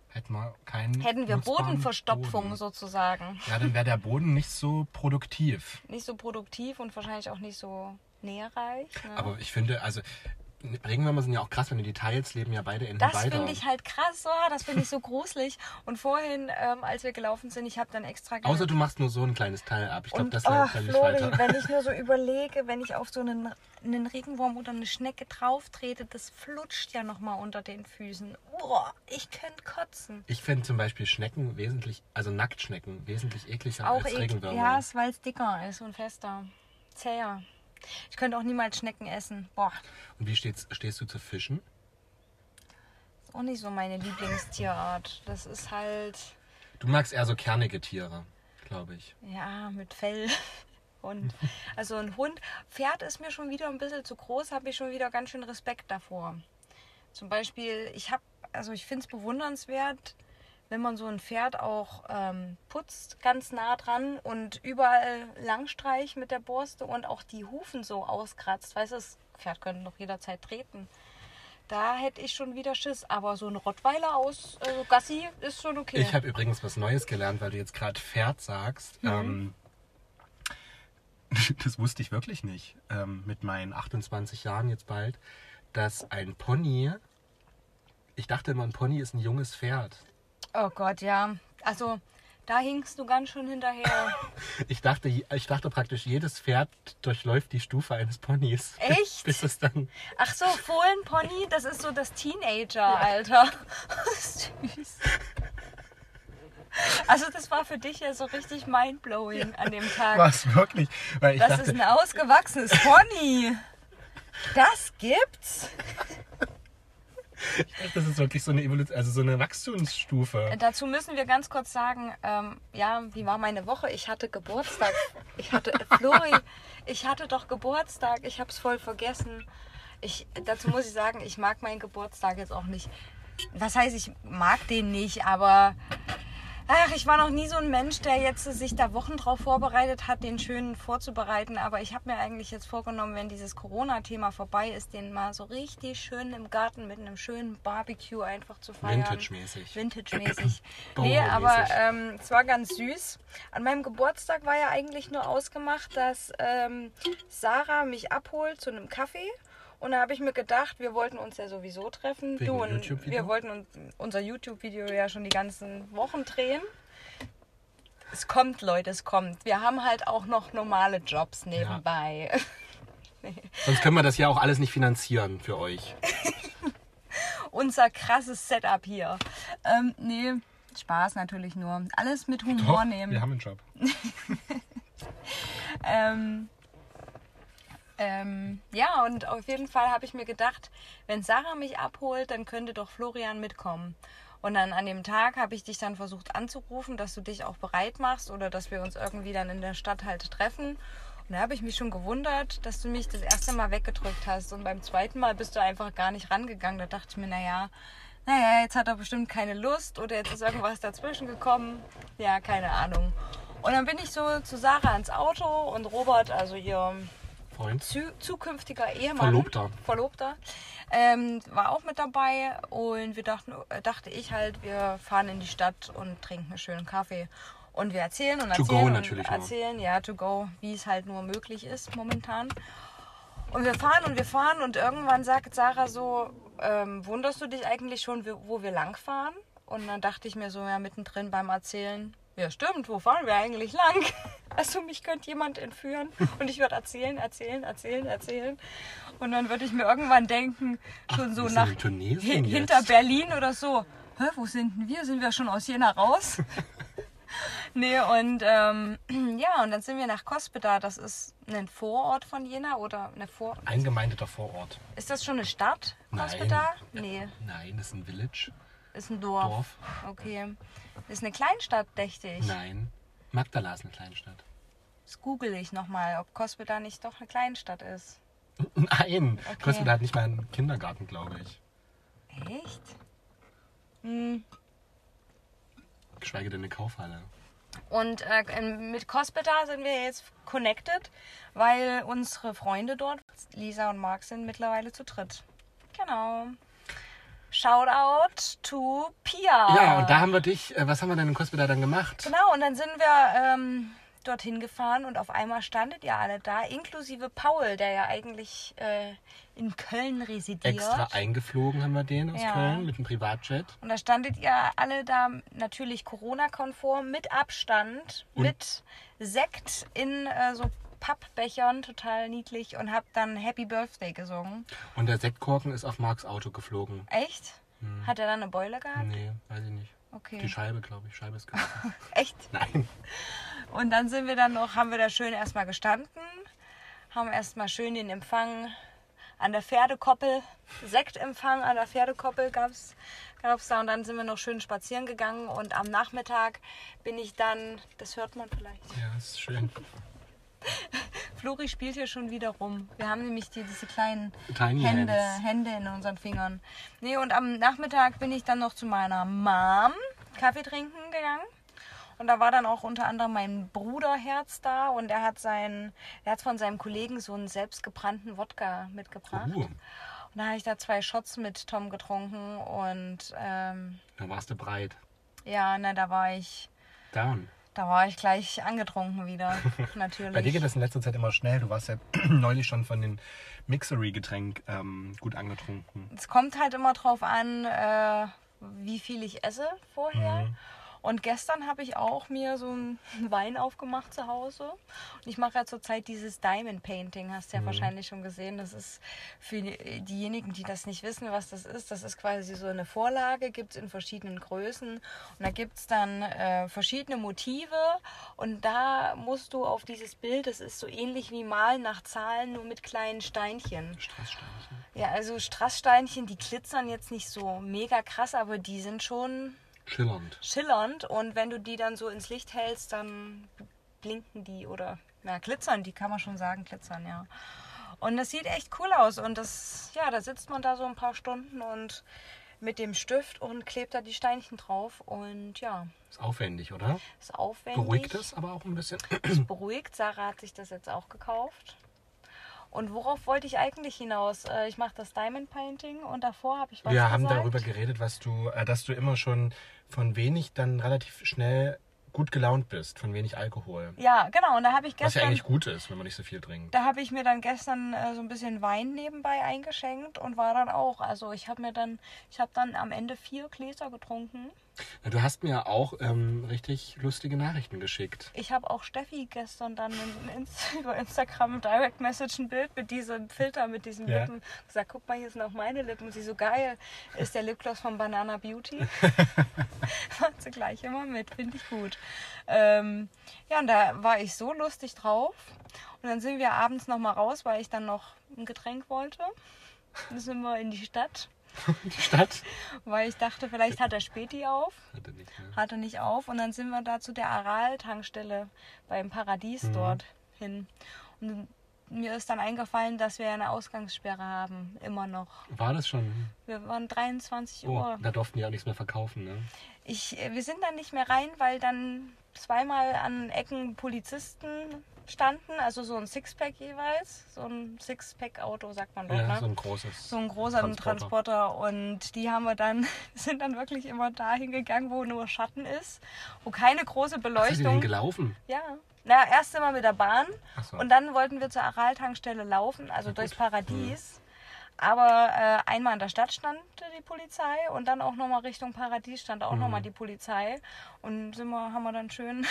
Hätten wir keinen. hätten wir Bodenverstopfung Boden. sozusagen. Ja, dann wäre der Boden nicht so produktiv. Nicht so produktiv und wahrscheinlich auch nicht so nährreich. Ne? Aber ich finde, also Regenwürmer sind ja auch krass, wenn die Details leben ja beide in Das finde ich halt krass, oh, das finde ich so gruselig. Und vorhin, ähm, als wir gelaufen sind, ich habe dann extra... Außer du machst nur so ein kleines Teil ab. Ich glaube, das oh, hält völlig Flori, weiter. wenn ich nur so überlege, wenn ich auf so einen, einen Regenwurm oder eine Schnecke drauf trete, das flutscht ja nochmal unter den Füßen. Boah, ich könnte kotzen. Ich finde zum Beispiel Schnecken wesentlich, also Nacktschnecken, wesentlich ekliger Auch als ek- Regenwürmer. Ja, es- weil es dicker ist und fester. Zäher. Ich könnte auch niemals Schnecken essen. Boah, Und wie stehst, stehst du zu Fischen? ist auch nicht so meine Lieblingstierart. Das ist halt, Du magst eher so kernige Tiere, glaube ich. ja, mit Fell. Und also ein Hund, Pferd ist mir schon wieder ein bisschen zu groß, habe ich schon wieder ganz schön Respekt davor. Zum Beispiel, ich habe, also ich finde es bewundernswert, wenn man so ein Pferd auch ähm, putzt, ganz nah dran und überall langstreicht mit der Borste und auch die Hufen so auskratzt. Weißt du, das Pferd könnte noch jederzeit treten. Da hätte ich schon wieder Schiss. Aber so ein Rottweiler aus also Gassi ist schon okay. Ich habe übrigens was Neues gelernt, weil du jetzt gerade Pferd sagst. Mhm. Ähm, das wusste ich wirklich nicht. Ähm, mit meinen 28 Jahren jetzt bald, dass ein Pony. Ich dachte immer, ein Pony ist ein junges Pferd. Oh Gott, ja. Also da hinkst du ganz schön hinterher. Ich dachte, ich dachte praktisch, jedes Pferd durchläuft die Stufe eines Ponys. Echt? Bis es dann. Ach so, Fohlenpony, das ist so das Teenager-Alter. Süß. Also das war für dich ja so richtig mindblowing an dem Tag. Was wirklich? Weil ich Das dachte, ist ein ausgewachsenes Pony. Das gibt's? Das ist wirklich so eine Evolution, also so eine Wachstumsstufe. Dazu müssen wir ganz kurz sagen, ähm, ja, wie war meine Woche? Ich hatte Geburtstag. Ich hatte, Flori, ich hatte doch Geburtstag. Ich habe es voll vergessen. Ich, dazu muss ich sagen, ich mag meinen Geburtstag jetzt auch nicht. Was heißt, ich mag den nicht, aber ach, ich war noch nie so ein Mensch, der jetzt sich da Wochen drauf vorbereitet hat, den schön vorzubereiten. Aber ich habe mir eigentlich jetzt vorgenommen, wenn dieses Corona-Thema vorbei ist, den mal so richtig schön im Garten mit einem schönen Barbecue einfach zu feiern. Vintage-mäßig. Vintage-mäßig. nee, aber ähm, es war ganz süß. An meinem Geburtstag war ja eigentlich nur ausgemacht, dass ähm, Sarah mich abholt zu einem Kaffee. Und da habe ich mir gedacht, wir wollten uns ja sowieso treffen. Wegen du und wir wollten uns, unser YouTube-Video ja schon die ganzen Wochen drehen. Es kommt, Leute, es kommt. Wir haben halt auch noch normale Jobs nebenbei. Sonst können wir das ja auch alles nicht finanzieren für euch. Unser krasses Setup hier. Ähm, nee, Spaß natürlich nur. Alles mit Humor nehmen. wir haben einen Job. Ähm, ähm, ja, und auf jeden Fall habe ich mir gedacht, wenn Sarah mich abholt, dann könnte doch Florian mitkommen. Und dann an dem Tag habe ich dich dann versucht anzurufen, dass du dich auch bereit machst oder dass wir uns irgendwie dann in der Stadt halt treffen. Und da habe ich mich schon gewundert, dass du mich das erste Mal weggedrückt hast. Und beim zweiten Mal bist du einfach gar nicht rangegangen. Da dachte ich mir, naja, naja, jetzt hat er bestimmt keine Lust oder jetzt ist irgendwas dazwischen gekommen. Ja, keine Ahnung. Und dann bin ich so zu Sarah ins Auto und Robert, also ihr Freund. zu, zukünftiger Ehemann. Verlobter. Verlobter. Ähm, war auch mit dabei und wir dachten, äh, dachte ich halt, wir fahren in die Stadt und trinken einen schönen Kaffee. Und wir erzählen und To erzählen go und natürlich nur. erzählen, ja, to go, wie es halt nur möglich ist momentan. Und wir fahren und wir fahren und irgendwann sagt Sarah so, ähm, wunderst du dich eigentlich schon, wo wo wir lang fahren? Und dann dachte ich mir so, ja, mittendrin beim Erzählen, ja stimmt, wo fahren wir eigentlich lang? Also mich könnte jemand entführen und ich würde erzählen, erzählen, erzählen, erzählen. Und dann würde ich mir irgendwann denken, schon so wir sind nach hin- hinter Berlin oder so, Hä, wo sind denn wir? Sind wir schon aus Jena raus? nee, und ähm, ja, und dann sind wir nach Cospeda. Das ist ein Vorort von Jena oder eine Vor... Eingemeindeter Vorort. Ist das schon eine Stadt, Nein. Cospeda? Nee, Nein, das ist ein Village. Ist ein Dorf. Dorf. Okay. Ist eine Kleinstadt, dächte ich. Nein. Magdala ist eine Kleinstadt. Das google ich nochmal, ob Cospeda nicht doch eine Kleinstadt ist. Nein. Okay. Cospeda hat nicht mal einen Kindergarten, glaube ich. Echt? Hm. Geschweige denn eine Kaufhalle. Und äh, mit Cospeda sind wir jetzt connected, weil unsere Freunde dort, Lisa und Marc, sind mittlerweile zu dritt. Genau. Shoutout to Pia. Ja, und da haben wir dich, äh, was haben wir denn in Cospeda dann gemacht? Genau, und dann sind wir, ähm, dorthin gefahren und auf einmal standet ihr alle da, inklusive Paul, der ja eigentlich äh, in Köln residiert. Extra eingeflogen haben wir den aus Ja. Köln mit einem Privatjet. Und da standet ihr alle da natürlich Corona-konform, mit Abstand, Und- mit Sekt in äh, so Pappbechern, total niedlich, und habt dann Happy Birthday gesungen. Und der Sektkorken ist auf Marks Auto geflogen. Echt? Hat er dann eine Beule gehabt? Nee, weiß ich nicht. Okay. Die Scheibe, glaube ich. Scheibe ist gebrochen. Echt? Nein. Und dann sind wir dann noch, haben wir da schön erstmal gestanden, haben erstmal schön den Empfang an der Pferdekoppel, Sektempfang an der Pferdekoppel gab's gab's da und dann sind wir noch schön spazieren gegangen und am Nachmittag bin ich dann, das hört man vielleicht, Ja, ist schön. Flori spielt hier schon wieder rum. Wir haben nämlich die, diese kleinen Tiny Hände, Hands. Hände in unseren Fingern. Nee, und am Nachmittag bin ich dann noch zu meiner Mom Kaffee trinken gegangen. Und da war dann auch unter anderem mein Bruderherz da und er hat sein, er hat von seinem Kollegen so einen selbstgebrannten Wodka mitgebracht. Uh, Und da habe ich da zwei Shots mit Tom getrunken und ähm, da warst du breit. ja, na, da war ich, Down. Da war ich gleich angetrunken wieder. Natürlich. Bei dir geht das in letzter Zeit immer schnell. Du warst ja neulich schon von den Mixery-Getränk ähm, gut angetrunken. Es kommt halt immer drauf an, äh, wie viel ich esse vorher. Mhm. Und gestern habe ich auch mir so einen Wein aufgemacht zu Hause. Und ich mache ja zurzeit dieses Diamond Painting, hast du Mhm. ja wahrscheinlich schon gesehen. Das ist für die- diejenigen, die das nicht wissen, was das ist. Das ist quasi so eine Vorlage, gibt es in verschiedenen Größen. Und da gibt es dann äh, verschiedene Motive. Und da musst du auf dieses Bild, das ist so ähnlich wie Malen nach Zahlen, nur mit kleinen Steinchen. Strasssteinchen. Ja, also Strasssteinchen, die glitzern jetzt nicht so mega krass, aber die sind schon Schillernd. schillernd. Und wenn du die dann so ins Licht hältst, dann blinken die oder na, glitzern, die kann man schon sagen, glitzern, ja. Und das sieht echt cool aus. Und das, ja, da sitzt man da so ein paar Stunden und mit dem Stift und klebt da die Steinchen drauf. Und ja, Ist aufwendig, oder? ist aufwendig. Beruhigt es aber auch ein bisschen. ist beruhigt. Sarah hat sich das jetzt auch gekauft. Und worauf wollte ich eigentlich hinaus? Äh, Ich mache das Diamond Painting und davor habe ich was Wir gesagt. haben darüber geredet, was du, äh, dass du immer schon von wenig dann relativ schnell gut gelaunt bist, von wenig Alkohol. Ja, genau. Und da habe ich Was ja gestern, eigentlich gut ist, wenn man nicht so viel trinkt. da habe ich mir dann gestern äh, so ein bisschen Wein nebenbei eingeschenkt und war dann auch. Also ich habe mir dann, ich habe dann am Ende vier Gläser getrunken. Du hast mir auch ähm, richtig lustige Nachrichten geschickt. Ich habe auch Steffi gestern dann in, in, über Instagram Direct Message ein Bild mit diesem Filter, mit diesen Ja. Lippen gesagt, guck mal, hier sind auch meine Lippen. Und sie so geil, ist der Lipgloss von Banana Beauty. Macht sie gleich immer mit, finde ich gut. Ähm, ja, und da war ich so lustig drauf. Und dann sind wir abends noch mal raus, weil ich dann noch ein Getränk wollte. Dann sind wir in die Stadt, Die Stadt? weil ich dachte, vielleicht hat der Späti auf. Hatte nicht, ne? hatte nicht auf und dann sind wir da zu der Aral-Tankstelle beim Paradies Mhm. dort hin. Und mir ist dann eingefallen, dass wir eine Ausgangssperre haben, immer noch. War das schon? Wir waren 23 Oh, Uhr. da durften die auch nichts mehr verkaufen, ne? Ich, äh, wir sind dann nicht mehr rein, weil dann zweimal an Ecken Polizisten standen, also so ein Sixpack jeweils, so ein Sixpack-Auto sagt man dort, Ja, ne? so ein großes. so ein großer Transporter. Transporter. und die haben wir dann sind dann wirklich immer dahin gegangen, wo nur Schatten ist, wo keine große Ach, Beleuchtung. gelaufen? Ja. Na, erst immer mit der Bahn Ach so. und dann wollten wir zur Aral-Tankstelle laufen, also durchs. Paradies. Aber äh, einmal in der Stadt stand die Polizei und dann auch nochmal Richtung Paradies stand auch Mhm. nochmal die Polizei. Und sind wir, haben wir dann schön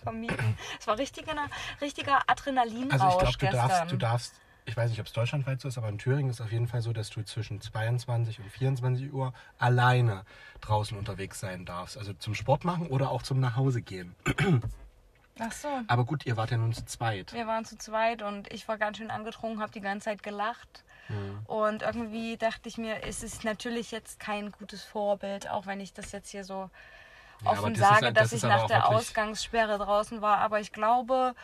vermieden. Es war richtiger, richtiger Adrenalinrausch Also ich glaube, du gestern. darfst, du darfst, ich weiß nicht, ob es deutschlandweit so ist, aber in Thüringen ist es auf jeden Fall so, dass du zwischen 22 und 24 Uhr alleine draußen unterwegs sein darfst. Also zum Sport machen oder auch zum Nachhause gehen. Ach so. Aber gut, ihr wart ja nun zu zweit. Wir waren zu zweit und ich war ganz schön angetrunken, habe die ganze Zeit gelacht. Mhm. Und irgendwie dachte ich mir, es ist natürlich jetzt kein gutes Vorbild, auch wenn ich das jetzt hier so offen ist sage, halt- dass das ich nach der Ausgangssperre draußen war. Aber ich glaube,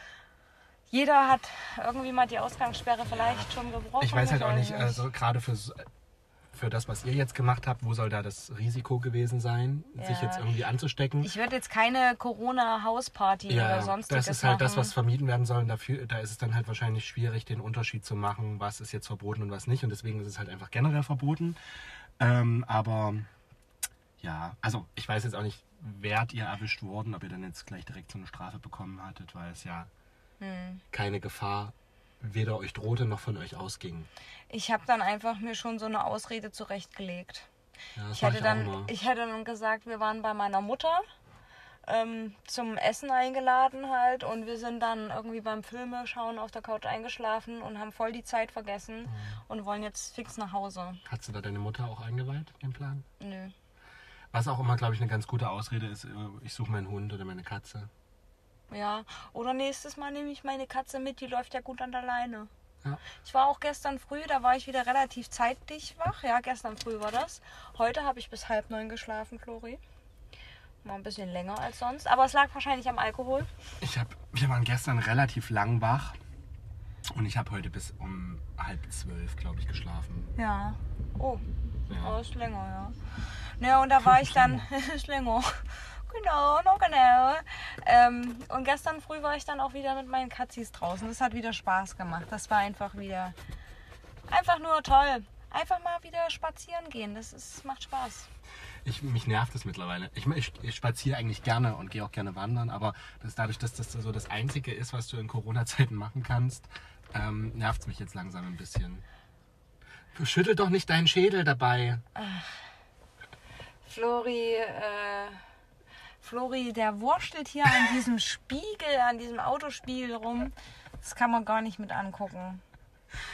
jeder hat irgendwie mal die Ausgangssperre vielleicht schon gebrochen. Ich weiß halt auch nicht, also gerade für, für das, was ihr jetzt gemacht habt, wo soll da das Risiko gewesen sein, sich Ja. jetzt irgendwie anzustecken? Ich würde jetzt keine Corona-Hausparty oder sonstiges das ist halt das, was vermieden werden soll. Und dafür, da ist es dann halt wahrscheinlich schwierig, den Unterschied zu machen, was ist jetzt verboten und was nicht. Und deswegen ist es halt einfach generell verboten. Ähm, aber ja, also ich weiß jetzt auch nicht, wärt ihr erwischt worden, ob ihr dann jetzt gleich direkt so eine Strafe bekommen hattet, weil es ja Hm. keine Gefahr weder euch drohte noch von euch ausging. Ich habe dann einfach mir schon so eine Ausrede zurechtgelegt. Ja, Ich hätte, auch dann, ich hätte dann gesagt, wir waren bei meiner Mutter ähm, zum Essen eingeladen halt und wir sind dann irgendwie beim Filme schauen auf der Couch eingeschlafen und haben voll die Zeit vergessen Mhm. und wollen jetzt fix nach Hause. Hast du da deine Mutter auch eingeweiht, den Plan? Nö. Was auch immer, glaube ich, eine ganz gute Ausrede ist, äh, ich suche meinen Hund oder meine Katze. Ja. Oder nächstes Mal nehme ich meine Katze mit, die läuft ja gut an der Leine. Ja. Ich war auch gestern früh, da war ich wieder relativ zeitig wach. Ja, gestern früh war das. Heute habe ich bis halb neun geschlafen, Flori. Mal ein bisschen länger als sonst. Aber es lag wahrscheinlich am Alkohol. Ich hab, wir waren gestern relativ lang wach und ich habe heute bis um halb zwölf, glaube ich, geschlafen. Ja. Oh, Ja. oh ist länger, ja. Naja, und da war ich dann. länger. Genau, noch genau. Ähm, und gestern früh war ich dann auch wieder mit meinen Katzis draußen. Das hat wieder Spaß gemacht. Das war einfach wieder. Einfach nur toll. Einfach mal wieder spazieren gehen. Das ist, macht Spaß. Ich, mich nervt das mittlerweile. Ich, ich, ich spaziere eigentlich gerne und gehe auch gerne wandern, aber das, dadurch, dass das so das Einzige ist, was du in Corona-Zeiten machen kannst, ähm, nervt es mich jetzt langsam ein bisschen. Schüttel doch nicht deinen Schädel dabei. Flori, äh, Flori, der wurstelt hier an diesem Spiegel, an diesem Autospiegel rum. Das kann man gar nicht mit angucken.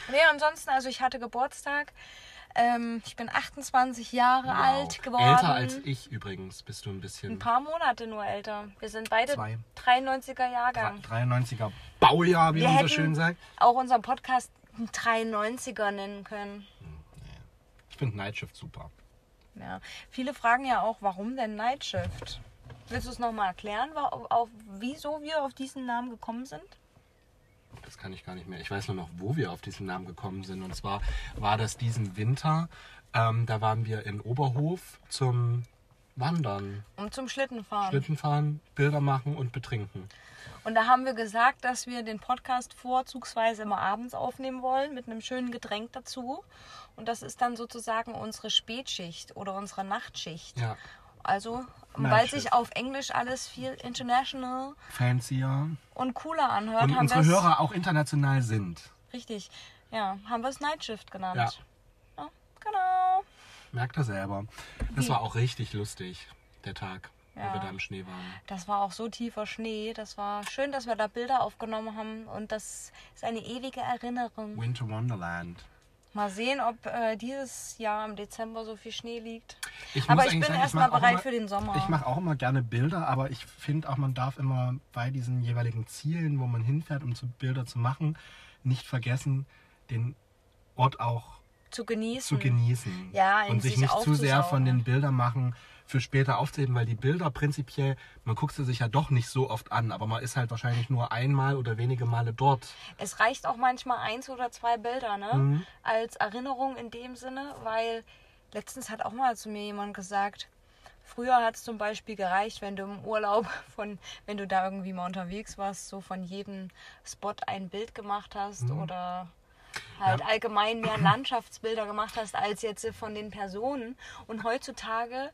Nee, ansonsten, also ich hatte Geburtstag. Ähm, ich bin 28 Jahre Wow. alt geworden. Älter als ich übrigens bist du ein bisschen. Ein paar Monate nur älter. Wir sind beide Zwei. 93er Jahrgang. 93er Baujahr, wie Wir man so schön sagt. Auch unseren Podcast einen 93er nennen können. Ich finde Nightshift super. Ja. Viele fragen ja auch, warum denn Nightshift? Willst du es nochmal erklären, wa- auf, wieso wir auf diesen Namen gekommen sind? Das kann ich gar nicht mehr. Ich weiß nur noch, wo wir auf diesen Namen gekommen sind. Und zwar war das diesen Winter. Ähm, da waren wir in Oberhof zum Wandern, Um zum Schlittenfahren. Schlittenfahren, Bilder machen und betrinken. Und da haben wir gesagt, dass wir den Podcast vorzugsweise immer abends aufnehmen wollen, mit einem schönen Getränk dazu. Und das ist dann sozusagen unsere Spätschicht oder unsere Nachtschicht. Ja, Also, weil Nightshift. sich auf Englisch alles viel international fancier. und cooler anhört, Und haben unsere Hörer auch international sind. richtig, ja, haben wir es Nightshift genannt. Ja. Ja, genau. Merkt er selber. Das Wie? war auch richtig lustig, der Tag, Ja. wo wir da im Schnee waren. Das war auch so tiefer Schnee. Das war schön, dass wir da Bilder aufgenommen haben. Und das ist eine ewige Erinnerung. Winter Wonderland. Mal sehen, ob äh, dieses Jahr im Dezember so viel Schnee liegt. Ich Aber ich bin sagen, erstmal bereit immer- für den Sommer. Ich mache auch immer gerne Bilder, aber ich finde auch, man darf immer bei diesen jeweiligen Zielen, wo man hinfährt, um zu Bilder zu machen, nicht vergessen, den Ort auch zu genießen. zu genießen. Ja, und sich sich nicht zu sehr von den Bildern machen für später aufzuheben, weil die Bilder prinzipiell, man guckt sie sich ja doch nicht so oft an, aber man ist halt wahrscheinlich nur einmal oder wenige Male dort. Es reicht auch manchmal eins oder zwei Bilder, ne? Mhm. Als Erinnerung in dem Sinne, weil letztens hat auch mal zu mir jemand gesagt, früher hat es zum Beispiel gereicht, wenn du im Urlaub von, wenn du da irgendwie mal unterwegs warst, so von jedem Spot ein Bild gemacht hast oder halt Ja. allgemein mehr Landschaftsbilder gemacht hast als jetzt von den Personen. Und heutzutage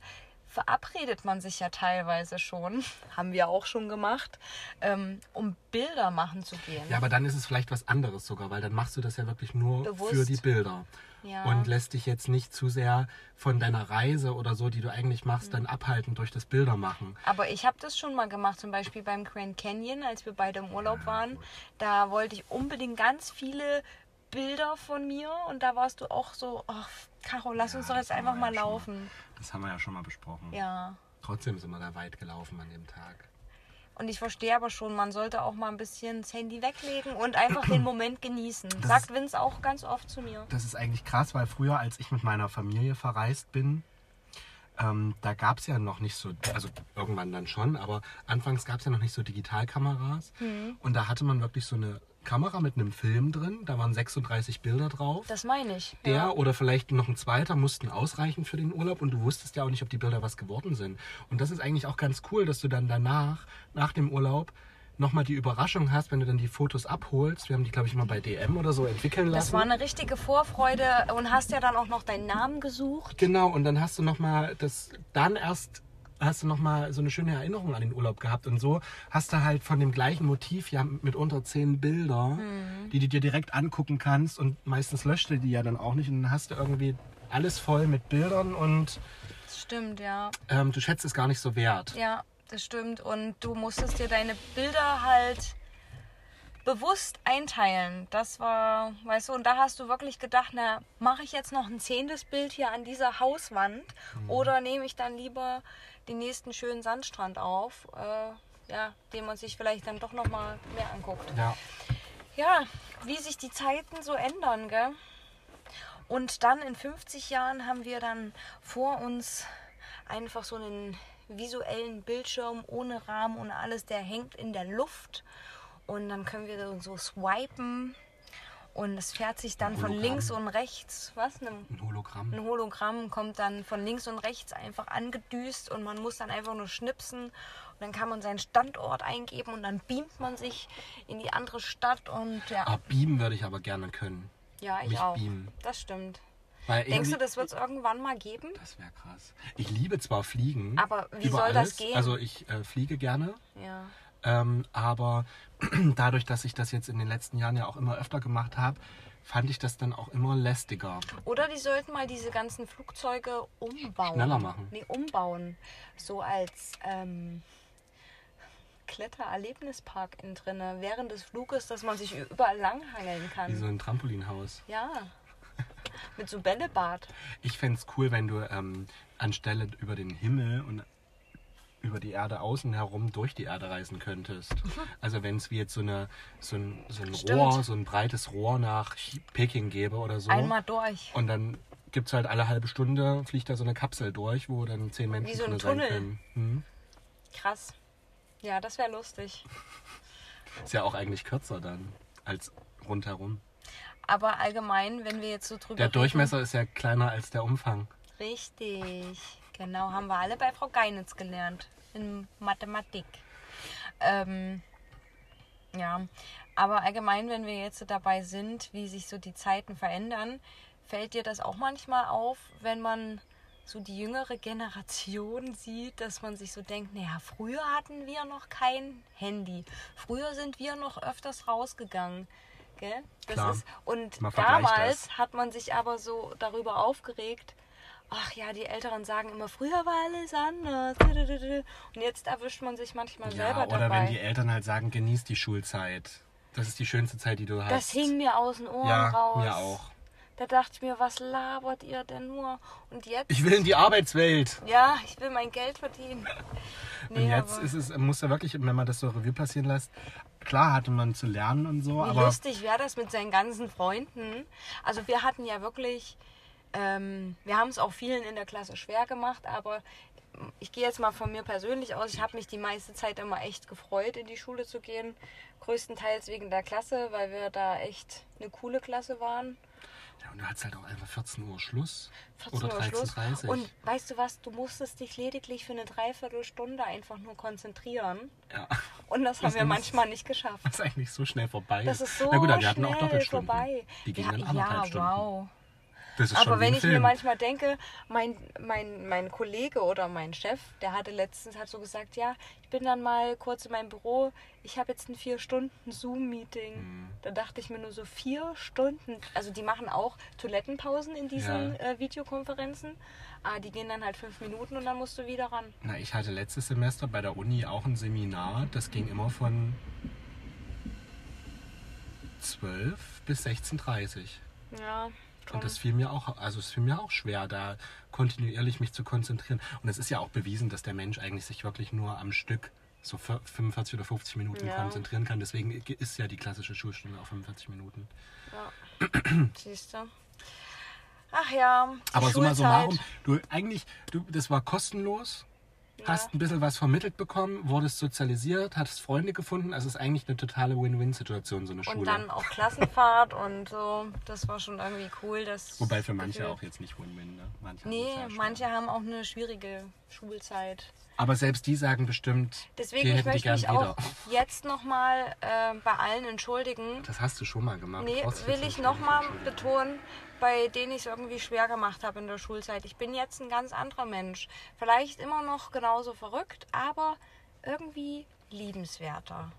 verabredet man sich ja teilweise schon, haben wir auch schon gemacht, ähm, um Bilder machen zu gehen. Ja, aber dann ist es vielleicht was anderes sogar, weil dann machst du das ja wirklich nur Bewusst. für die Bilder. Ja. Und lässt dich jetzt nicht zu sehr von deiner Reise oder so, die du eigentlich machst, Mhm. dann abhalten durch das Bildermachen. Aber ich habe das schon mal gemacht, zum Beispiel beim Grand Canyon, als wir beide im Urlaub waren. Da wollte ich unbedingt ganz viele Bilder von mir und da warst du auch so, ach, Caro, lass uns doch jetzt einfach mal ja laufen. Das haben wir ja schon mal besprochen. Ja. Trotzdem sind wir da weit gelaufen an dem Tag. Und ich verstehe aber schon, man sollte auch mal ein bisschen das Handy weglegen und einfach den Moment genießen. Das Sagt Vince auch ganz oft zu mir. Das ist eigentlich krass, weil früher, als ich mit meiner Familie verreist bin, ähm, da gab es ja noch nicht so, also irgendwann dann schon, aber anfangs gab es ja noch nicht so Digitalkameras. Mhm. Und da hatte man wirklich so eine Kamera mit einem Film drin, da waren 36 Bilder drauf. Das meine ich. Der ja. oder vielleicht noch ein zweiter mussten ausreichen für den Urlaub und du wusstest ja auch nicht, ob die Bilder was geworden sind. Und das ist eigentlich auch ganz cool, dass du dann danach, nach dem Urlaub, nochmal die Überraschung hast, wenn du dann die Fotos abholst. Wir haben die, glaube ich, mal bei DM oder so entwickeln lassen. Das war eine richtige Vorfreude und hast ja dann auch noch deinen Namen gesucht. Genau, und dann hast du nochmal das dann erst hast du nochmal so eine schöne Erinnerung an den Urlaub gehabt. Und so hast du halt von dem gleichen Motiv ja mitunter zehn Bilder, Mhm. die du dir direkt angucken kannst. Und meistens löscht du die ja dann auch nicht. Und dann hast du irgendwie alles voll mit Bildern und Das stimmt, ja. ähm, du schätzt es gar nicht so wert. Ja, das stimmt. Und du musstest dir deine Bilder halt bewusst einteilen. Das war, weißt du, und da hast du wirklich gedacht, na, mache ich jetzt noch ein zehntes Bild hier an dieser Hauswand oder nehme ich dann lieber den nächsten schönen Sandstrand auf, äh, ja, den man sich vielleicht dann doch noch mal mehr anguckt. Ja. Ja, wie sich die Zeiten so ändern, gell? Und dann in 50 Jahren haben wir dann vor uns einfach so einen visuellen Bildschirm ohne Rahmen und alles, der hängt in der Luft. Und dann können wir so swipen und es fährt sich dann von links und rechts, was? Ein, Ein Hologramm. ein Hologramm kommt dann von links und rechts einfach angedüst und man muss dann einfach nur schnipsen und dann kann man seinen Standort eingeben und dann beamt man sich in die andere Stadt und ja, Ah, beamen würde ich aber gerne können. ja ich mich auch. beamen. Das stimmt. Weil Denkst du, das wird es irgendwann mal geben? Das wäre krass. Ich liebe zwar Fliegen. Aber wie soll das alles. gehen? Also ich äh, fliege gerne. Ja. Ähm, aber dadurch, dass ich das jetzt in den letzten Jahren ja auch immer öfter gemacht habe, fand ich das dann auch immer lästiger. Oder die sollten mal diese ganzen Flugzeuge umbauen. Schneller machen. Nee, umbauen. So als ähm, Klettererlebnispark innen drinne während des Fluges, dass man sich überall langhangeln kann. Wie so ein Trampolinhaus. Ja. Mit so Bällebad. Ich fände es cool, wenn du ähm, anstelle über den Himmel und über die Erde außen herum durch die Erde reisen könntest. Also wenn es wie jetzt so, eine, so ein, so ein Stimmt. Rohr, so ein breites Rohr nach Peking gäbe oder so. Einmal durch. Und dann gibt es halt alle halbe Stunde, fliegt da so eine Kapsel durch, wo dann zehn Menschen Wie so ein drin sein Tunnel. können. Hm? Krass. Ja, das wäre lustig. Ist ja auch eigentlich kürzer dann als rundherum. Aber allgemein, wenn wir jetzt so drüber Der reden- Durchmesser ist ja kleiner als der Umfang. Richtig. Genau, haben wir alle bei Frau Geinitz gelernt. In Mathematik. Ähm, ja, aber allgemein, wenn wir jetzt so dabei sind, wie sich so die Zeiten verändern, fällt dir das auch manchmal auf, wenn man so die jüngere Generation sieht, dass man sich so denkt, naja, früher hatten wir noch kein Handy. Früher sind wir noch öfters rausgegangen. Gell? Das Klar. ist, und damals das. hat man sich aber so darüber aufgeregt, ach ja, die Älteren sagen immer, früher war alles anders. Und jetzt erwischt man sich manchmal Ja, selber oder dabei. wenn die Eltern halt sagen, genieß die Schulzeit. Das ist die schönste Zeit, die du hast. das hing mir aus den Ohren ja, raus. mir auch. Da dachte ich mir, was labert ihr denn nur? Und jetzt, Ich will in die Arbeitswelt. ja, ich will mein Geld verdienen. und jetzt ist es, muss ja wirklich, wenn man das so Revue passieren lässt, klar hatte man zu lernen und so, wie aber lustig wäre das mit seinen ganzen Freunden. Also wir hatten ja wirklich, ähm, wir haben es auch vielen in der Klasse schwer gemacht, aber ich gehe jetzt mal von mir persönlich aus. Ich habe mich die meiste Zeit immer echt gefreut, in die Schule zu gehen. Größtenteils wegen der Klasse, weil wir da echt eine coole Klasse waren. ja, und du hattest halt auch einfach 14 Uhr Schluss. 14 oder Uhr Schluss. 13.30 Uhr. Und weißt du was, du musstest dich lediglich für eine Dreiviertelstunde einfach nur konzentrieren. Ja, Und das haben wir manchmal nicht geschafft. das ist eigentlich so schnell vorbei. Das ist so Na gut, aber wir schnell hatten auch Doppelstunden. vorbei. Die gingen ja, dann anderthalb ja, Stunden. wow. Aber wenn ich mir Film. manchmal denke, mein, mein, mein Kollege oder mein Chef, der hatte letztens hat so gesagt, ja, ich bin dann mal kurz in meinem Büro, ich habe jetzt ein vier Stunden Zoom-Meeting. Mhm. Da dachte ich mir nur so vier Stunden. Also die machen auch Toilettenpausen in diesen Ja. äh, Videokonferenzen. Ah, die gehen dann halt fünf Minuten und dann musst du wieder ran. Na, ich hatte letztes Semester bei der Uni auch ein Seminar, das ging immer von 12 bis 16.30 Ja. Und das fiel mir auch, also es fiel mir auch schwer, da kontinuierlich mich zu konzentrieren. Und es ist ja auch bewiesen, dass der Mensch eigentlich sich wirklich nur am Stück so für 45 oder 50 Minuten Ja. konzentrieren kann. Deswegen ist ja die klassische Schulstunde auch 45 Minuten. Ja. Siehst du? Ach ja. Aber summa Schulzeit. summarum, du eigentlich, du, das war kostenlos, hast ein bisschen was vermittelt bekommen, wurdest sozialisiert, hattest Freunde gefunden. Also es ist eigentlich eine totale Win-Win-Situation, so eine Schule. Und dann auch Klassenfahrt und so. Das war schon irgendwie cool. Das Wobei für manche auch jetzt nicht Win-Win, ne? Manche haben Nee, manche haben auch eine schwierige Schulzeit. Aber selbst die sagen bestimmt, Deswegen, die ich hätten die möchte gern mich wieder. auch jetzt nochmal äh, bei allen entschuldigen. Das hast du schon mal gemacht. Nee, du will ich nochmal betonen, bei denen ich es irgendwie schwer gemacht habe in der Schulzeit. Ich bin jetzt ein ganz anderer Mensch. Vielleicht immer noch genauso verrückt, aber irgendwie liebenswerter.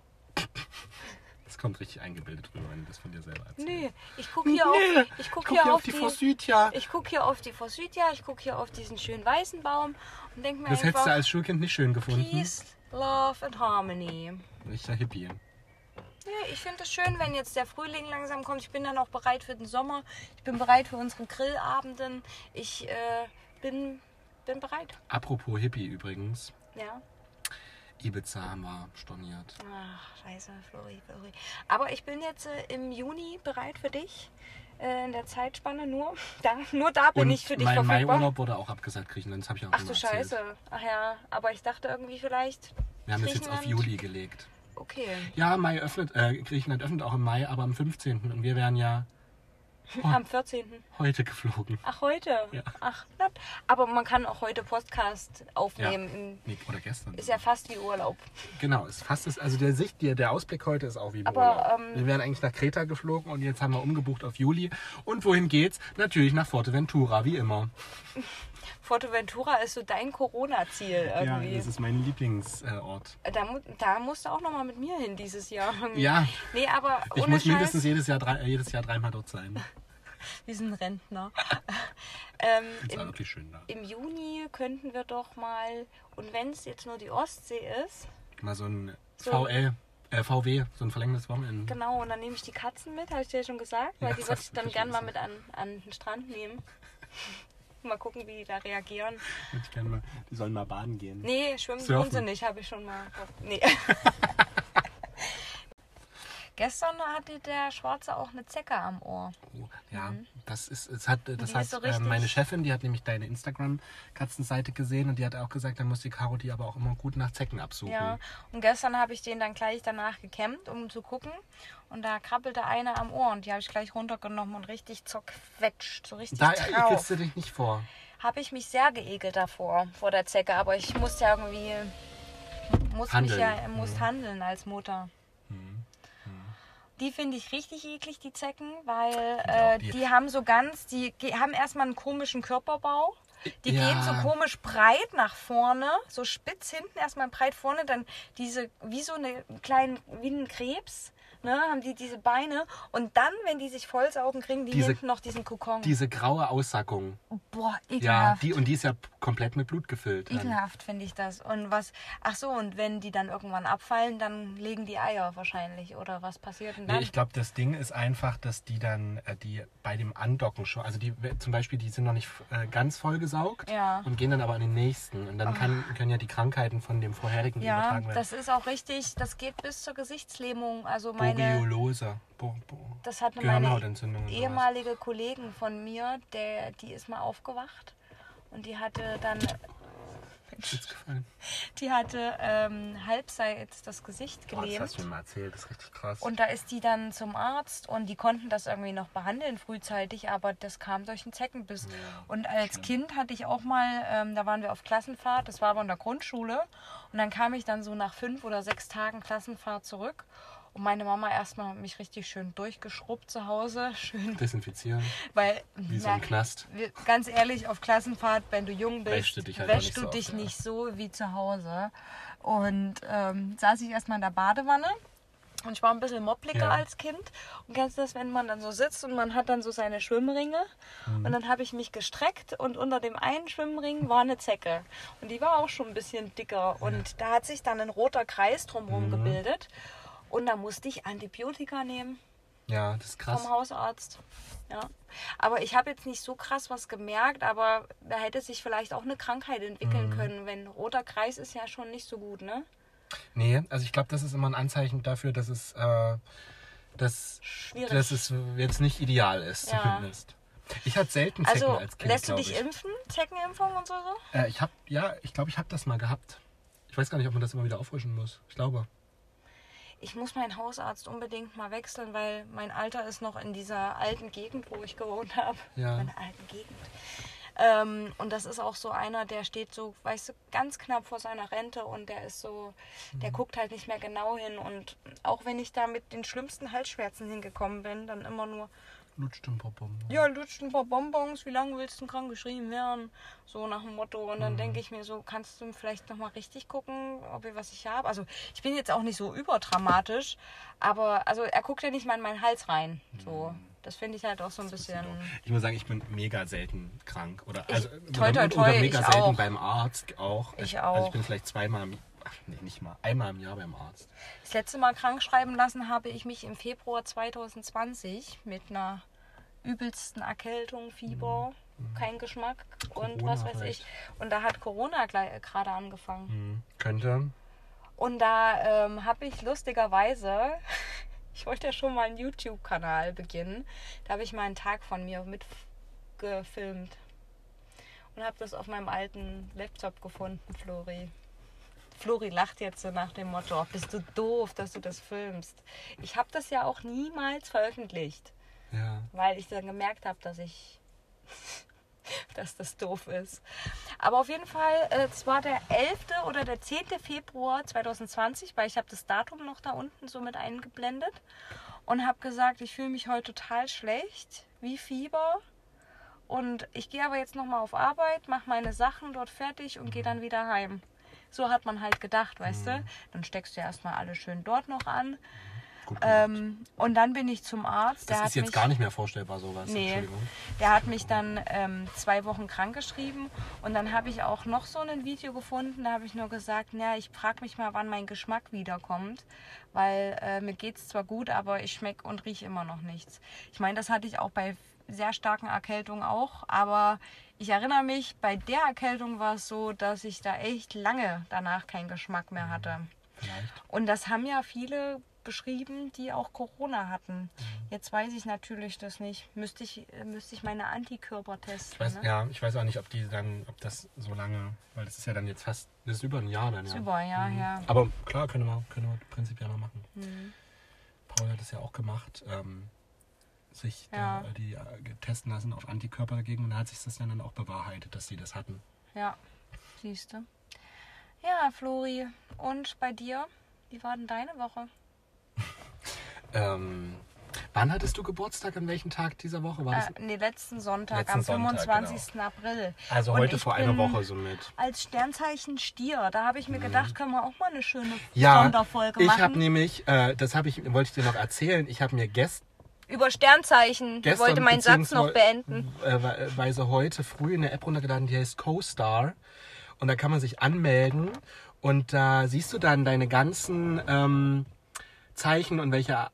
Das kommt richtig eingebildet rüber, wenn du das von dir selber erzählst. Nee, ich gucke hier, Nee, auf, ich guck guck hier auf die, Forsythia. ich guck hier auf die Forsythia, ich gucke hier auf diesen schönen weißen Baum und denke mir Das hättest einfach du als Schulkind nicht schön gefunden. Peace, Love and Harmony. Richter Hippie. Ja, ich finde es schön, wenn jetzt der Frühling langsam kommt. Ich bin dann auch bereit für den Sommer. Ich bin bereit für unsere Grillabenden. Ich äh, bin, bin bereit. Apropos Hippie übrigens. Ja. Ibiza haben wir storniert. Ach, scheiße, Flori, Flori. Aber ich bin jetzt äh, im Juni bereit für dich. Äh, in der Zeitspanne nur. Da, nur da bin Und ich für dich mein verfügbar. Maiurlaub wurde auch abgesagt, Griechenland. Das habe ich auch Ach du erzählt. Scheiße. Ach ja, aber ich dachte irgendwie vielleicht. Wir haben das jetzt auf? Juli gelegt. Okay. Ja, Mai öffnet, äh, Griechenland öffnet auch im Mai, aber am 15. Und wir wären ja Am 14. heute geflogen. Ach, heute? Ja. Ach, knapp. Aber man kann auch heute Podcast aufnehmen. Nee, oder gestern. Ist ja fast wie Urlaub. Genau, ist fast das, also der Sicht, der, der Ausblick heute ist auch wie Aber, Urlaub. ähm, Wir wären eigentlich nach Kreta geflogen und jetzt haben wir umgebucht auf Juli. Und wohin geht's? Natürlich nach Forteventura, wie immer. Fuerteventura ist so dein Corona-Ziel irgendwie. Ja, das ist mein Lieblingsort. da, mu- da musst du auch noch mal mit mir hin dieses Jahr. Ja, Nee, aber ich muss Scheiß, mindestens jedes Jahr, drei, äh, jedes Jahr dreimal dort sein. wir sind Rentner. ähm, im, wirklich schön da. Im Juni könnten wir doch mal, und wenn es jetzt nur die Ostsee ist, Mal so ein So. VL, äh, VW, so ein verlängertes Wochenende. genau, und dann nehme ich die Katzen mit, habe ich dir ja schon gesagt, weil Ja, die würde ich dann gern mal mit an, an den Strand nehmen. mal gucken, wie die da reagieren. Ich gerne mal, die sollen mal baden gehen. Nee, schwimmen Surfen. tun sie nicht, habe ich schon mal. Nee. Gestern hatte der Schwarze auch eine Zecke am Ohr. Oh, ja, das ist, es hat, das hat so äh, meine Chefin, die hat nämlich deine Instagram-Katzenseite gesehen und die hat auch gesagt, dann muss die Caro die aber auch immer gut nach Zecken absuchen. Ja, und gestern habe ich den dann gleich danach gekämmt, um zu gucken. Und da krabbelte eine am Ohr und die habe ich gleich runtergenommen und richtig zerquetscht, so richtig Da drauf. ekelst du dich nicht vor. Habe ich mich sehr geekelt davor, vor der Zecke. Aber ich musste ja irgendwie, muss Handeln. mich ja, muss handeln als Mutter. Die finde ich richtig eklig, die Zecken, weil äh, die- die haben so ganz, die haben erstmal einen komischen Körperbau. Die Ja. gehen so komisch breit nach vorne, so spitz hinten, erstmal breit vorne, dann diese, wie so eine kleinen, wie ein Krebs, ne, haben die diese Beine. Und dann, wenn die sich vollsaugen, kriegen die Diese- hinten noch diesen Kokon. Diese graue Aussackung. Boah, Ja, ekelhaft. die, und die ist ja komplett mit Blut gefüllt. Ekelhaft finde ich das. Und was, ach so, und wenn die dann irgendwann abfallen, dann legen die Eier wahrscheinlich. Oder was passiert denn dann? Nee, ich glaube, das Ding ist einfach, dass die dann, äh, die bei dem Andocken schon, also die zum Beispiel, die sind noch nicht äh, ganz vollgesaugt Ja. und gehen dann aber an den nächsten. Und dann kann, können ja die Krankheiten von dem vorherigen Ja, übertragen werden. das ist auch richtig, das geht bis zur Gesichtslähmung. Also meine, Boreolose. Bo, bo. das hatte meine ehemalige Kollegin von mir, der, die ist mal aufgewacht und die hatte dann, die hatte ähm, halbseits das Gesicht Oh, das gelähmt. hast du mir mal erzählt, das ist richtig krass. Und da ist die dann zum Arzt und die konnten das irgendwie noch behandeln frühzeitig, aber das kam durch einen Zeckenbiss. und als Kind hatte ich auch mal, ähm, da waren wir auf Klassenfahrt, das war aber in der Grundschule. Und dann kam ich dann so nach fünf oder sechs Tagen Klassenfahrt zurück. Und meine Mama erstmal mich richtig schön durchgeschrubbt zu Hause. Schön, Desinfizieren, weil. wie so ein Knast. Ganz ehrlich, auf Klassenfahrt, wenn du jung bist, Wäschst du dich halt wäschst nicht du so oft, dich ja. nicht so wie zu Hause. Und ähm, saß ich erstmal in der Badewanne. Und ich war ein bisschen moppliger Ja. als Kind. Und kennst du das, wenn man dann so sitzt und man hat dann so seine Schwimmringe? Mhm. Und dann habe ich mich gestreckt und unter dem einen Schwimmring war eine Zecke. Und die war auch schon ein bisschen dicker. Und da hat sich dann ein roter Kreis drumherum Mhm. gebildet. Und da musste ich Antibiotika nehmen Ja, das ist krass. vom Hausarzt. Ja. Aber ich habe jetzt nicht so krass was gemerkt, aber da hätte sich vielleicht auch eine Krankheit entwickeln Mhm. können, wenn roter Kreis ist ja schon nicht so gut, ne? Nee, also ich glaube, das ist immer ein Anzeichen dafür, dass es, äh, dass, Schwierig. dass es jetzt nicht ideal ist, Ja. zumindest. Ich hatte selten Zecken also als Kind, lässt du dich ich. impfen? Zeckenimpfung und so? so? Äh, ich habe, ja, ich glaube, ich habe das mal gehabt. Ich weiß gar nicht, ob man das immer wieder auffrischen muss. Ich glaube. Ich muss meinen Hausarzt unbedingt mal wechseln, weil mein Alter ist noch in dieser alten Gegend, wo ich gewohnt habe. Ja. Meine alten Gegend. Ähm, und das ist auch so einer, der steht so, weißt du, ganz knapp vor seiner Rente und der ist so, der guckt halt nicht mehr genau hin. Und auch wenn ich da mit den schlimmsten Halsschmerzen hingekommen bin, dann immer nur, Lutscht ein paar Bonbons. ja, lutscht ein paar Bonbons, wie lange willst du krank geschrieben werden? So nach dem Motto. Und dann denke ich mir so, kannst du vielleicht nochmal richtig gucken, ob ich was ich habe? Also ich bin jetzt auch nicht so überdramatisch, aber also er guckt ja nicht mal in meinen Hals rein. So. Das finde ich halt auch so ein bisschen. Ich muss sagen, ich bin mega selten krank. Oder, Ich- also, toi, toi, toi, oder mega ich selten auch. beim Arzt auch. Ich Also auch. ich bin vielleicht zweimal, im- ach nee, nicht mal, einmal im Jahr beim Arzt. Das letzte Mal krank schreiben lassen habe ich mich im Februar 2020 mit einer übelsten Erkältung, Fieber, kein Geschmack und Corona was weiß vielleicht. ich. Und da hat Corona äh, gerade angefangen. Hm, könnte. Und da ähm, habe ich lustigerweise, ich wollte ja schon mal einen YouTube-Kanal beginnen, da habe ich mal einen Tag von mir mitgefilmt und habe das auf meinem alten Laptop gefunden, Flori. Flori lacht jetzt so nach dem Motto, "Oh, bist du doof, dass du das filmst. Ich habe das ja auch niemals veröffentlicht, Ja. weil ich dann gemerkt habe, dass ich dass das doof ist. Aber auf jeden Fall, äh, es war der 11. oder der 10. Februar 2020, weil ich habe das Datum noch da unten so mit eingeblendet und habe gesagt, ich fühle mich heute total schlecht, wie Fieber. Und ich gehe aber jetzt nochmal auf Arbeit, mache meine Sachen dort fertig und gehe dann wieder heim. So hat man halt gedacht, weißt du? Dann steckst du erstmal alles schön dort noch an. Gut gemacht. Ähm, und dann bin ich zum Arzt. Der das ist jetzt mich, gar nicht mehr vorstellbar, sowas. Nee, Entschuldigung. der hat mich dann ähm, zwei Wochen krank geschrieben und dann habe ich auch noch so ein Video gefunden, da habe ich nur gesagt, na, ich frage mich mal, wann mein Geschmack wiederkommt, weil äh, mir geht es zwar gut, aber ich schmecke und rieche immer noch nichts. Ich meine, das hatte ich auch bei sehr starken Erkältungen auch, aber ich erinnere mich, bei der Erkältung war es so, dass ich da echt lange danach keinen Geschmack mehr hatte. Vielleicht. Und das haben ja viele beschrieben, die auch Corona hatten. Jetzt weiß ich natürlich das nicht. Müsste ich, äh, müsste ich meine Antikörper testen. Ich weiß, ne? ja, ich weiß auch nicht, ob die dann, ob das so lange, weil das ist ja dann jetzt fast, das ist über ein Jahr dann, ja. Über ein Jahr her. Aber klar, können wir, können wir prinzipiell mal machen. Mhm. Paul hat es ja auch gemacht, ähm, sich Ja. da, die äh, testen lassen auf Antikörper dagegen und da hat sich das dann auch bewahrheitet, dass sie das hatten. Ja, siehst du. Ja, Flori. Und bei dir? Wie war denn deine Woche? Ähm, wann hattest du Geburtstag? An welchem Tag dieser Woche war das? Äh, nee, letzten Sonntag, Letzten am Sonntag, 25. April. also und heute ich vor einer Woche somit. Als Sternzeichen Stier. Da habe ich mir gedacht, können wir auch mal eine schöne Mhm. Ja, Sonderfolge ich machen. habe nämlich, äh, das habe ich, wollte ich dir noch erzählen, ich habe mir gest, Über Sternzeichen. Ich gestern wollte meinen Satz noch beenden. äh, weise heute früh eine App runtergeladen, die heißt CoStar. Und da kann man sich anmelden und da siehst du dann deine ganzen ähm, Zeichen und welche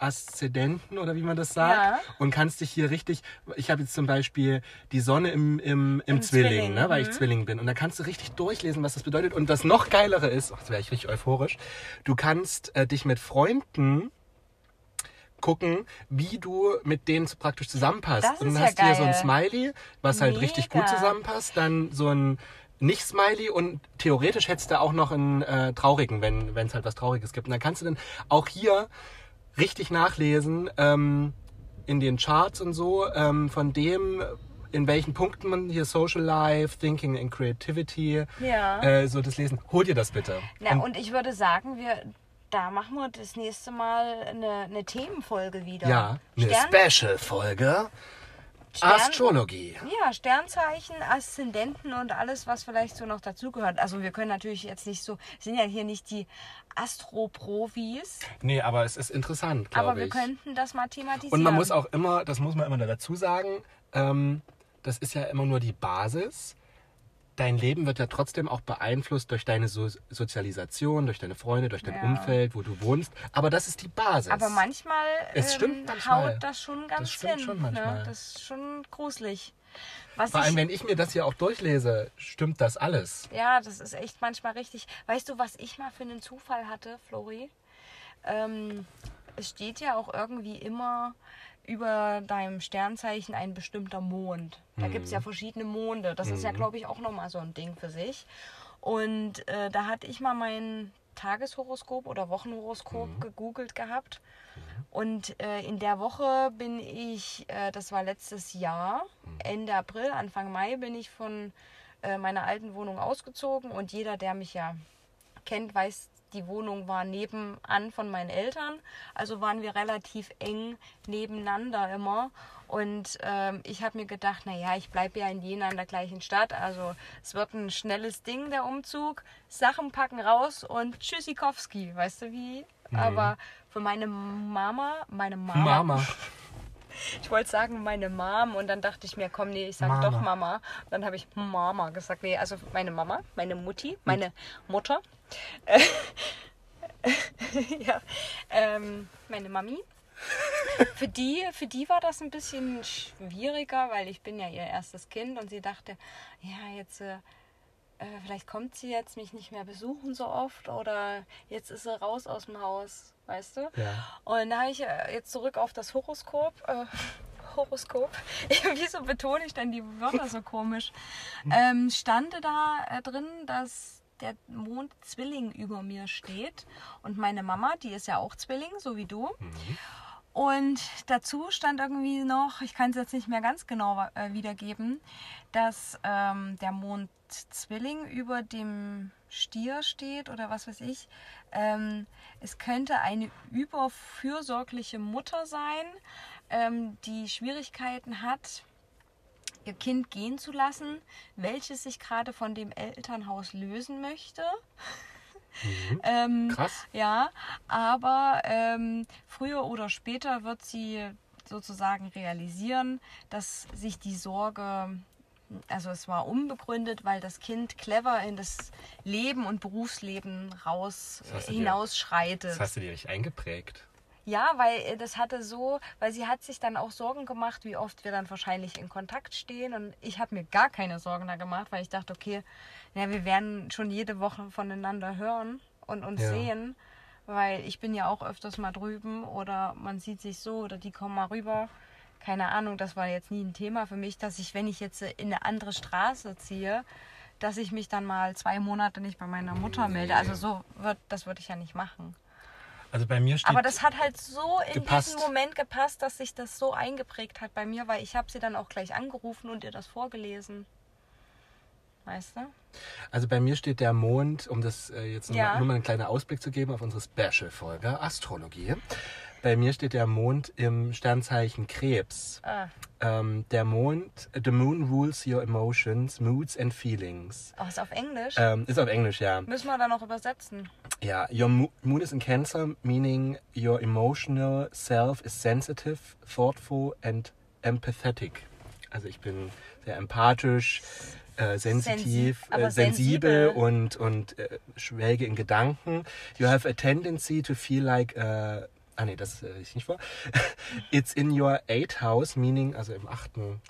Aszendenten oder wie man das sagt. Ja. Und kannst dich hier richtig, ich habe jetzt zum Beispiel die Sonne im, im, im, Im Zwilling, Zwilling, ne, weil ich mhm. Zwilling bin. Und da kannst du richtig durchlesen, was das bedeutet. Und das noch geilere ist, ach, jetzt wäre ich richtig euphorisch, du kannst äh, dich mit Freunden gucken, wie du mit denen so praktisch zusammenpasst. Das und dann ja hast du hier so ein. Smiley, was halt richtig gut Mega. zusammenpasst, dann so ein nicht-Smiley und theoretisch hättest du auch noch einen äh, traurigen, wenn es halt was Trauriges gibt. Und dann kannst du dann auch hier richtig nachlesen ähm, in den Charts und so ähm, von dem, in welchen Punkten man hier Social Life, Thinking and Creativity, Ja. äh, so das lesen. Hol dir das bitte. Na, Und- und ich würde sagen, wir, da machen wir das nächste Mal eine, eine Themenfolge wieder. ja, eine Special-Folge. Stern- Astrologie. Ja, Sternzeichen, Aszendenten und alles, was vielleicht so noch dazugehört. Also wir können natürlich jetzt nicht so, sind ja hier nicht die Astro-Profis, Nee, aber es ist interessant, aber glaube wir ich. könnten das mal thematisieren. Und man muss auch immer, das muss man immer dazu sagen, ähm, das ist ja immer nur die Basis. Dein Leben wird ja trotzdem auch beeinflusst durch deine so Sozialisation, durch deine Freunde, durch dein Ja. Umfeld, wo du wohnst. Aber das ist die Basis. Aber manchmal, Es ähm, stimmt manchmal. haut das schon ganz Das stimmt hin. schon manchmal. Ne? Das ist schon gruselig. Was Vor allem, ich, wenn ich mir das hier auch durchlese, stimmt das alles. Ja, das ist echt manchmal richtig. Weißt du, was ich mal für einen Zufall hatte, Flori? Ähm, es steht ja auch irgendwie immer über deinem Sternzeichen ein bestimmter Mond. Da gibt es ja verschiedene Monde. Das ist ja, glaube ich, auch nochmal so ein Ding für sich. Und äh, da hatte ich mal meinen Tageshoroskop oder Wochenhoroskop gegoogelt gehabt. Und äh, in der Woche bin ich, äh, das war letztes Jahr, Ende April, Anfang Mai, bin ich von äh, meiner alten Wohnung ausgezogen. Und jeder, der mich ja kennt, weiß, die Wohnung war nebenan von meinen Eltern. Also waren wir relativ eng nebeneinander immer. Und ähm, ich habe mir gedacht, naja, ich bleibe ja in Jena in der gleichen Stadt. Also es wird ein schnelles Ding, der Umzug. Sachen packen raus und Tschüssikowski, weißt du wie? Aber für meine Mama, meine Mama, Mama. ich wollte sagen meine Mom und dann dachte ich mir, komm, nee, ich sag Mama. doch Mama. Und dann habe ich Mama gesagt. Nee, also meine Mama, meine Mutti, meine Mutter. ja, ähm, meine Mami. Für die, für die war das ein bisschen schwieriger, weil ich bin ja ihr erstes Kind und sie dachte, ja, jetzt äh, äh, vielleicht kommt sie jetzt mich nicht mehr besuchen so oft oder jetzt ist sie raus aus dem Haus, weißt du? Ja. Und da habe ich äh, jetzt zurück auf das Horoskop. Äh, Horoskop. Wieso betone ich denn die Wörter so komisch? Ähm, stande da äh, drin, dass der Mond Zwilling über mir steht. Und meine Mama, die ist ja auch Zwilling, so wie du. Und dazu stand irgendwie noch, ich kann es jetzt nicht mehr ganz genau äh, wiedergeben, dass ähm, der Mond Zwilling über dem Stier steht oder was weiß ich. Ähm, es könnte eine überfürsorgliche Mutter sein, ähm, die Schwierigkeiten hat, ihr Kind gehen zu lassen, welches sich gerade von dem Elternhaus lösen möchte. Ähm, Krass. Ja, aber ähm, früher oder später wird sie sozusagen realisieren, dass sich die Sorge, also es war unbegründet, weil das Kind clever in das Leben und Berufsleben raus Das hinausschreitet. Das hast du dir nicht eingeprägt. Ja, weil äh, das hatte so, weil sie hat sich dann auch Sorgen gemacht, wie oft wir dann wahrscheinlich in Kontakt stehen. Und ich habe mir gar keine Sorgen da gemacht, weil ich dachte, okay, ja, wir werden schon jede Woche voneinander hören und uns Ja. sehen. Weil ich bin ja auch öfters mal drüben oder man sieht sich so oder die kommen mal rüber. Keine Ahnung, das war jetzt nie ein Thema für mich, dass ich, wenn ich jetzt in eine andere Straße ziehe, dass ich mich dann mal zwei Monate nicht bei meiner Mutter melde. Also so wird, das würde ich ja nicht machen. Also bei mir steht. Aber das hat halt so in Gepasst. diesem Moment gepasst, dass sich das so eingeprägt hat bei mir, weil ich habe sie dann auch gleich angerufen und ihr das vorgelesen. Weißt du? Also bei mir steht der Mond, um das äh, jetzt nur, Ja. mal, nur mal einen kleinen Ausblick zu geben auf unsere Special-Folge Astrologie. Bei mir steht der Mond im Sternzeichen Krebs. Ah, Ähm, der Mond, the moon rules your emotions, moods and feelings. oh, ist auf Englisch. Ähm, ist auf Englisch, ja. Müssen wir da noch übersetzen? Ja, your mo moon is in Cancer, meaning your emotional self is sensitive, thoughtful and empathetic. Also ich bin sehr empathisch, äh, sensitiv, äh, sensibel und, und äh, schwelge in Gedanken. You have a tendency to feel like... Äh, ah nee, das äh, ich nicht vor. It's in your eighth house, meaning, also im achten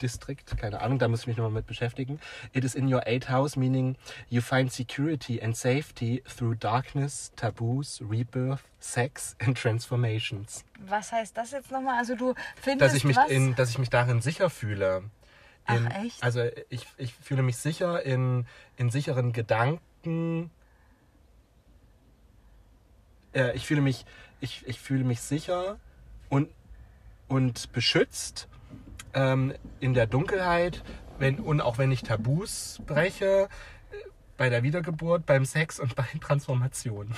District, keine Ahnung, da muss ich mich nochmal mit beschäftigen. It is in your eighth house, meaning you find security and safety through darkness, taboos, rebirth, sex and transformations. Was heißt das jetzt nochmal? Also du findest Dass ich mich, was? in, dass ich mich darin sicher fühle. In, Ach, echt? Also ich, ich fühle mich sicher in, in sicheren Gedanken. Äh, ich fühle mich, ich, ich fühle mich sicher und, und beschützt ähm, in der Dunkelheit, wenn, und auch wenn ich Tabus breche, äh, bei der Wiedergeburt, beim Sex und bei Transformationen.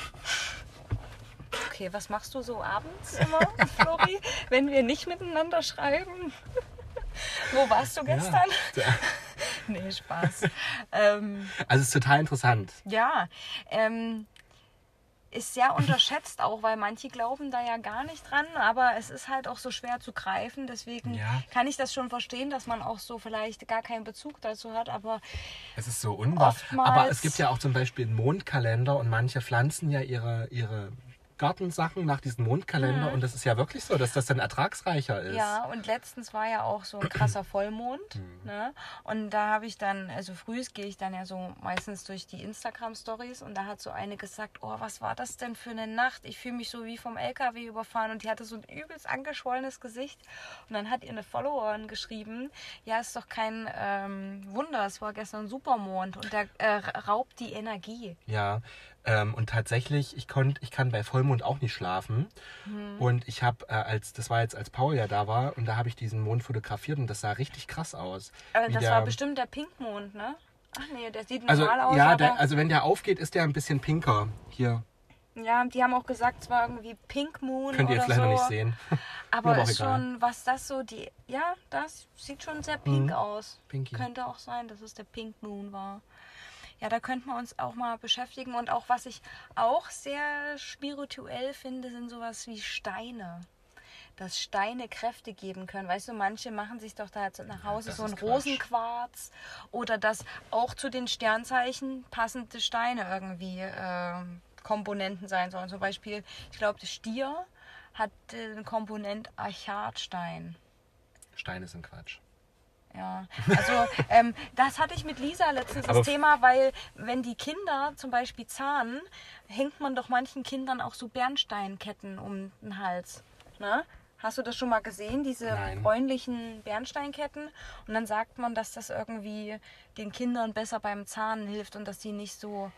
Okay, was machst du so abends immer, Flori, wenn wir nicht miteinander schreiben? Wo warst du gestern? Ja. Nee, Spaß. ähm, Also es ist total interessant. Ja, ähm, ist sehr unterschätzt auch, weil manche glauben da ja gar nicht dran, aber es ist halt auch so schwer zu greifen. Deswegen Ja. kann ich das schon verstehen, dass man auch so vielleicht gar keinen Bezug dazu hat. Aber Es ist so unwahr. Aber es gibt ja auch zum Beispiel einen Mondkalender und manche pflanzen ja ihre, ihre Gartensachen nach diesem Mondkalender und das ist ja wirklich so, dass das dann ertragsreicher ist. Mhm. ja, und letztens war ja auch so ein krasser Vollmond. Ne? Und da habe ich dann, also frühs gehe ich dann ja so meistens durch die Instagram-Stories und da hat so eine gesagt, oh, was war das denn für eine Nacht? Ich fühle mich so wie vom LKW überfahren und die hatte so ein übelst angeschwollenes Gesicht. Und dann hat ihr eine Followerin geschrieben, ja, ist doch kein ähm, Wunder, es war gestern Supermond und der äh, raubt die Energie. Ja, Ähm, und tatsächlich, ich konnte, ich kann bei Vollmond auch nicht schlafen. Hm. Und ich habe, äh, als das war jetzt, als Paul ja da war, und da habe ich diesen Mond fotografiert und das sah richtig krass aus. Aber das der- war bestimmt der Pinkmond, ne? Ach nee, der sieht Also normal aus. ja, der, also wenn der aufgeht, ist der ein bisschen pinker. Hier ja, die haben auch gesagt, es war irgendwie Pink Moon könnt ihr jetzt leider so. nicht sehen. Aber Aber ist egal. schon, was das so, die, ja, das sieht schon sehr pink Mhm. aus. Pinky. Könnte auch sein, dass es der Pink Moon war. Ja, da könnten wir uns auch mal beschäftigen. Und auch, was ich auch sehr spirituell finde, sind sowas wie Steine. Dass Steine Kräfte geben können. Weißt du, manche machen sich doch da jetzt nach Hause das so ein. Rosenquarz oder dass auch zu den Sternzeichen passende Steine irgendwie ähm, Komponenten sein sollen. Zum Beispiel, ich glaube, der Stier hat den Komponent Achatstein. Steine sind Quatsch. Ja, also ähm, das hatte ich mit Lisa letztens Aber das Thema, weil wenn die Kinder zum Beispiel zahnen, hängt man doch manchen Kindern auch so Bernsteinketten um den Hals. Ne? Hast du das schon mal gesehen, diese Nein. bräunlichen Bernsteinketten? Und dann sagt man, dass das irgendwie den Kindern besser beim Zahnen hilft und dass die nicht so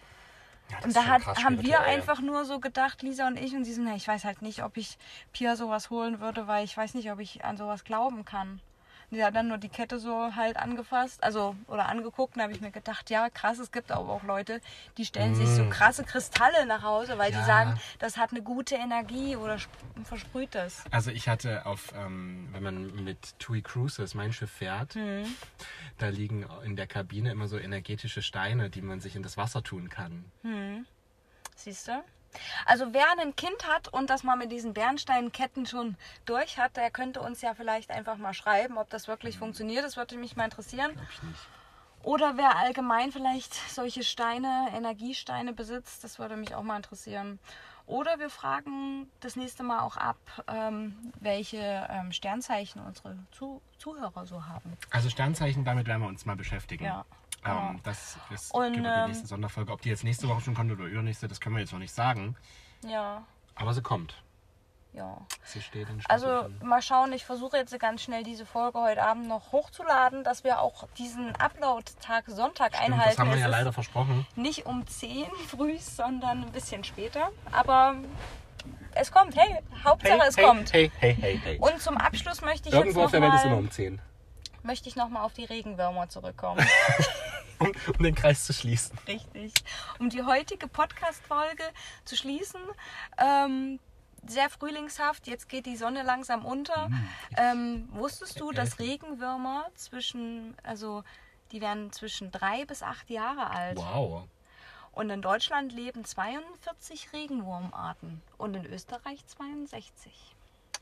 Ja, und da hat, haben wir einfach nur so gedacht, Lisa und ich, und sie sind, na, ich weiß halt nicht, ob ich Pia sowas holen würde, weil ich weiß nicht, ob ich an sowas glauben kann. Und sie hat dann nur die Kette so halt angefasst, also oder angeguckt, und da habe ich mir gedacht, ja, krass, es gibt aber auch Leute, die stellen sich so krasse Kristalle nach Hause, weil Mm. Ja. die sagen, das hat eine gute Energie oder sp- versprüht das. Also ich hatte auf, ähm, wenn man mit TUI Cruises mein Schiff fährt, Hm. da liegen in der Kabine immer so energetische Steine, die man sich in das Wasser tun kann. Siehst du? Also wer ein Kind hat und das mal mit diesen Bernsteinketten schon durch hat, der könnte uns ja vielleicht einfach mal schreiben, ob das wirklich funktioniert. Das würde mich mal interessieren. Glaub ich nicht. Oder wer allgemein vielleicht solche Steine, Energiesteine besitzt, das würde mich auch mal interessieren. Oder wir fragen das nächste Mal auch ab, ähm, welche ähm, Sternzeichen unsere Zu Zuhörer so haben. Also Sternzeichen, damit werden wir uns mal beschäftigen. Ja, Ähm, genau. das ist Und, ähm, die nächste Sonderfolge. Ob die jetzt nächste Woche schon kommt oder übernächste, das können wir jetzt noch nicht sagen. Ja, Aber sie kommt. ja. Sie steht in Also Staffeln. mal schauen, ich versuche jetzt ganz schnell diese Folge heute Abend noch hochzuladen, dass wir auch diesen Upload-Tag Sonntag Stimmt, einhalten. das haben wir Es ja leider versprochen. nicht um 10 früh, sondern ein bisschen später. Aber es kommt, hey, Hauptsache es hey, kommt. Hey, hey, hey, hey. Und zum Abschluss möchte ich Irgendwo auf jetzt der Welt ist immer nochmal um 10. möchte ich noch mal auf die Regenwürmer zurückkommen. Um, um den Kreis zu schließen. Richtig. Um die heutige Podcast-Folge zu schließen. Ähm, sehr frühlingshaft, jetzt geht die Sonne langsam unter. Mm, Ähm, wusstest du, dass. Regenwürmer zwischen, also die werden zwischen drei bis acht Jahre alt. Wow. Und in Deutschland leben 42 Regenwurmarten und in Österreich 62.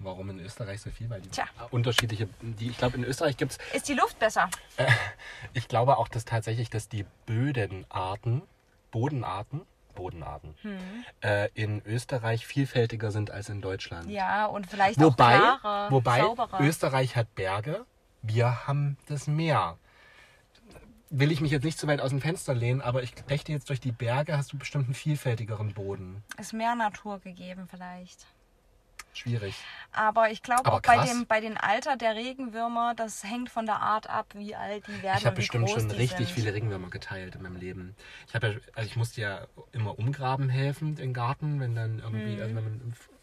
Warum in Österreich so viel? Weil die Tja. unterschiedliche, die, ich glaube in Österreich gibt es, Ist die Luft besser? ich glaube auch, dass tatsächlich, dass die Bödenarten, Bodenarten, Bodenarten, Hm. äh, in Österreich vielfältiger sind als in Deutschland. Ja, und vielleicht Wobei, auch klarer, wobei sauberer. Österreich hat Berge, wir haben das Meer. Will ich mich jetzt nicht zu weit aus dem Fenster lehnen, aber ich dächte jetzt durch die Berge hast du bestimmt einen vielfältigeren Boden. Ist mehr Natur gegeben vielleicht. Schwierig. Aber ich glaube auch bei dem, bei den Alter der Regenwürmer, das hängt von der Art ab, wie alt die werden Ich habe bestimmt schon richtig sind. viele Regenwürmer geteilt in meinem Leben. Ich habe ja, also ich musste ja immer umgraben helfen im Garten, wenn dann irgendwie, Mhm. also wenn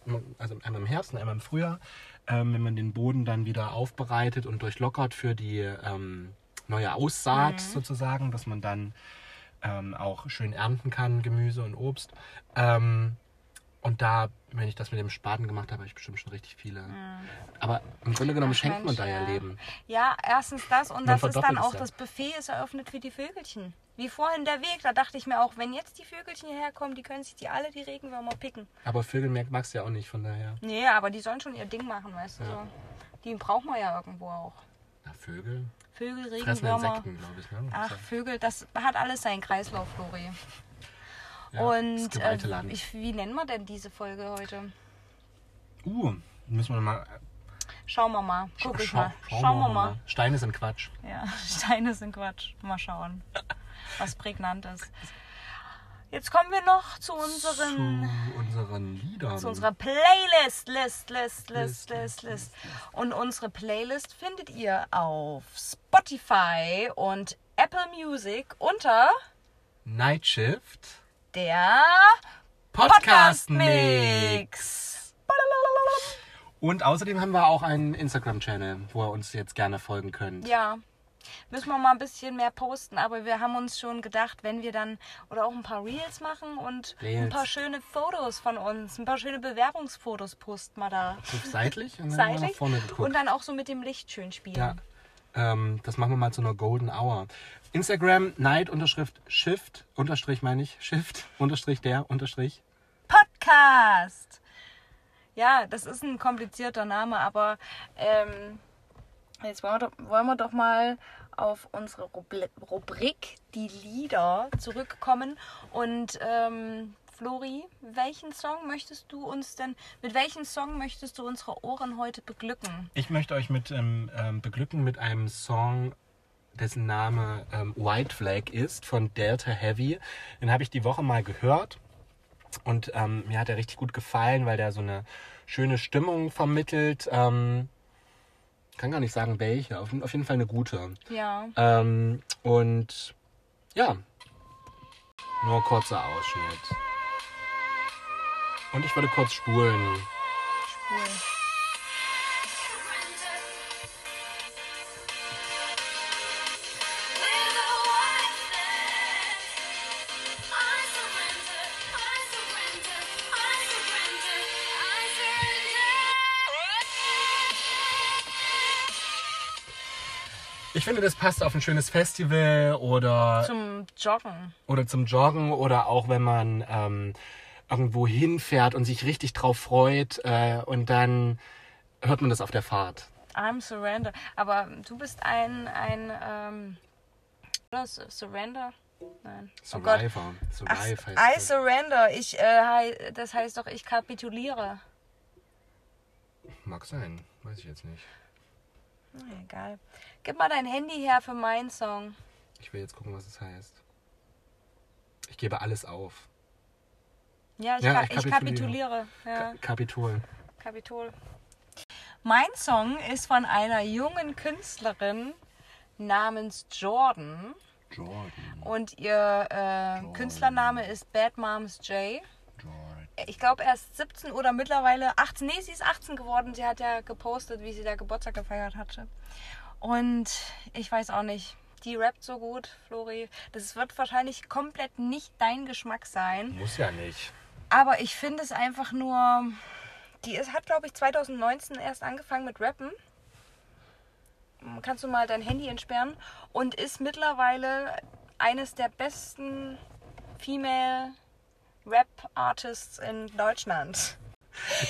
man also einmal im Herbst und einmal im Frühjahr, ähm, wenn man den Boden dann wieder aufbereitet und durchlockert für die ähm, neue Aussaat Mhm. sozusagen, dass man dann ähm, auch schön ernten kann, Gemüse und Obst. Ähm, und da, wenn ich das mit dem Spaten gemacht habe, habe ich bestimmt schon richtig viele. Aber im Grunde genommen Mhm. Ach, schenkt man Mensch, da ja ja. Leben. Ja, erstens das und Man das ist dann auch ja. das Buffet ist eröffnet für die Vögelchen. Wie vorhin der Weg, da dachte ich mir auch, wenn jetzt die Vögelchen hierher kommen, die können sich die alle die Regenwürmer picken. Aber Vögel magst du ja auch nicht, von daher. Nee, aber die sollen schon ihr Ding machen, weißt du. So. Die braucht man ja irgendwo auch. Na, Vögel Vögel, fressen Regenwürmer. Insekten, glaube ich. Ne? Ach, Vögel, das hat alles seinen Kreislauf, Flori. Ja, Und äh, ich, wie nennen wir denn diese Folge heute? Uh, müssen wir mal. Schauen wir mal. Guck ich schau- mal. Schauen wir mal. Steine sind Quatsch. Ja, Steine sind Quatsch. Mal schauen, was prägnant ist. Jetzt kommen wir noch zu unseren Zu unseren Liedern. zu unserer Playlist, List, List, List, List, List, List. Und unsere Playlist findet ihr auf Spotify und Apple Music unter Night Shift Der Podcast Mix. Und außerdem haben wir auch einen Instagram-Channel, wo ihr uns jetzt gerne folgen könnt. Ja. Müssen wir mal ein bisschen mehr posten, aber wir haben uns schon gedacht, wenn wir dann oder auch ein paar Reels machen und ein Reels. paar schöne Fotos von uns, ein paar schöne Bewerbungsfotos posten wir da. Seitlich und dann mal nach Seitlich vorne geguckt. und dann auch so mit dem Licht schön spielen. Ja, ähm, das machen wir mal zu einer Golden Hour. Instagram, Night, Unterschrift, Shift, Unterstrich meine ich, Shift, Unterstrich der, Unterstrich. Podcast. Ja, das ist ein komplizierter Name, aber ähm, jetzt wollen wir, doch, wollen wir doch mal auf unsere Rubrik, die Lieder, zurückkommen. Und ähm, Flori, welchen Song möchtest du uns denn, mit welchem Song möchtest du unsere Ohren heute beglücken? Ich möchte euch mit ähm, ähm, beglücken mit einem Song, dessen Name ähm, White Flag ist, von Delta Heavy. Den habe ich die Woche mal gehört und ähm, mir hat er richtig gut gefallen, weil der so eine schöne Stimmung vermittelt. Ähm, kann gar nicht sagen welche, auf, auf jeden Fall eine gute. Ja. Ähm, und ja, nur kurzer Ausschnitt. Und ich würde kurz spulen. Cool. Ich finde, das passt auf ein schönes Festival oder Zum Joggen. oder zum Joggen oder auch wenn man ähm, irgendwo hinfährt und sich richtig drauf freut äh, und dann hört man das auf der Fahrt. I'm Surrender. Aber du bist ein, ein, ähm, Surrender? Nein. Oh. Survivor. Ach, Survive heißt I das. surrender. Ich, äh, das heißt doch, ich kapituliere. Mag sein, weiß ich jetzt nicht. Na, egal. Gib mal dein Handy her für meinen Song. Ich will jetzt gucken, was es heißt. Ich gebe alles auf. Ja, ich, Ja, ka ich ich kapituliere. Ja, Ka- Kapitol. Kapitol. Mein Song ist von einer jungen Künstlerin namens Jordan. Jordan. Und ihr äh, Künstlername ist Bad Moms J. Jordan. Ich glaube erst 17 oder mittlerweile 18. Nee, sie ist 18 geworden. Sie hat ja gepostet, wie sie da Geburtstag gefeiert hatte. Und ich weiß auch nicht. Die rappt so gut, Flori. Das wird wahrscheinlich komplett nicht dein Geschmack sein. Muss ja nicht. Aber ich finde es einfach nur. Die ist, hat, glaube ich, 2019 erst angefangen mit Rappen. Kannst du mal dein Handy entsperren? Und ist mittlerweile eines der besten Female Rap Artists in Deutschland.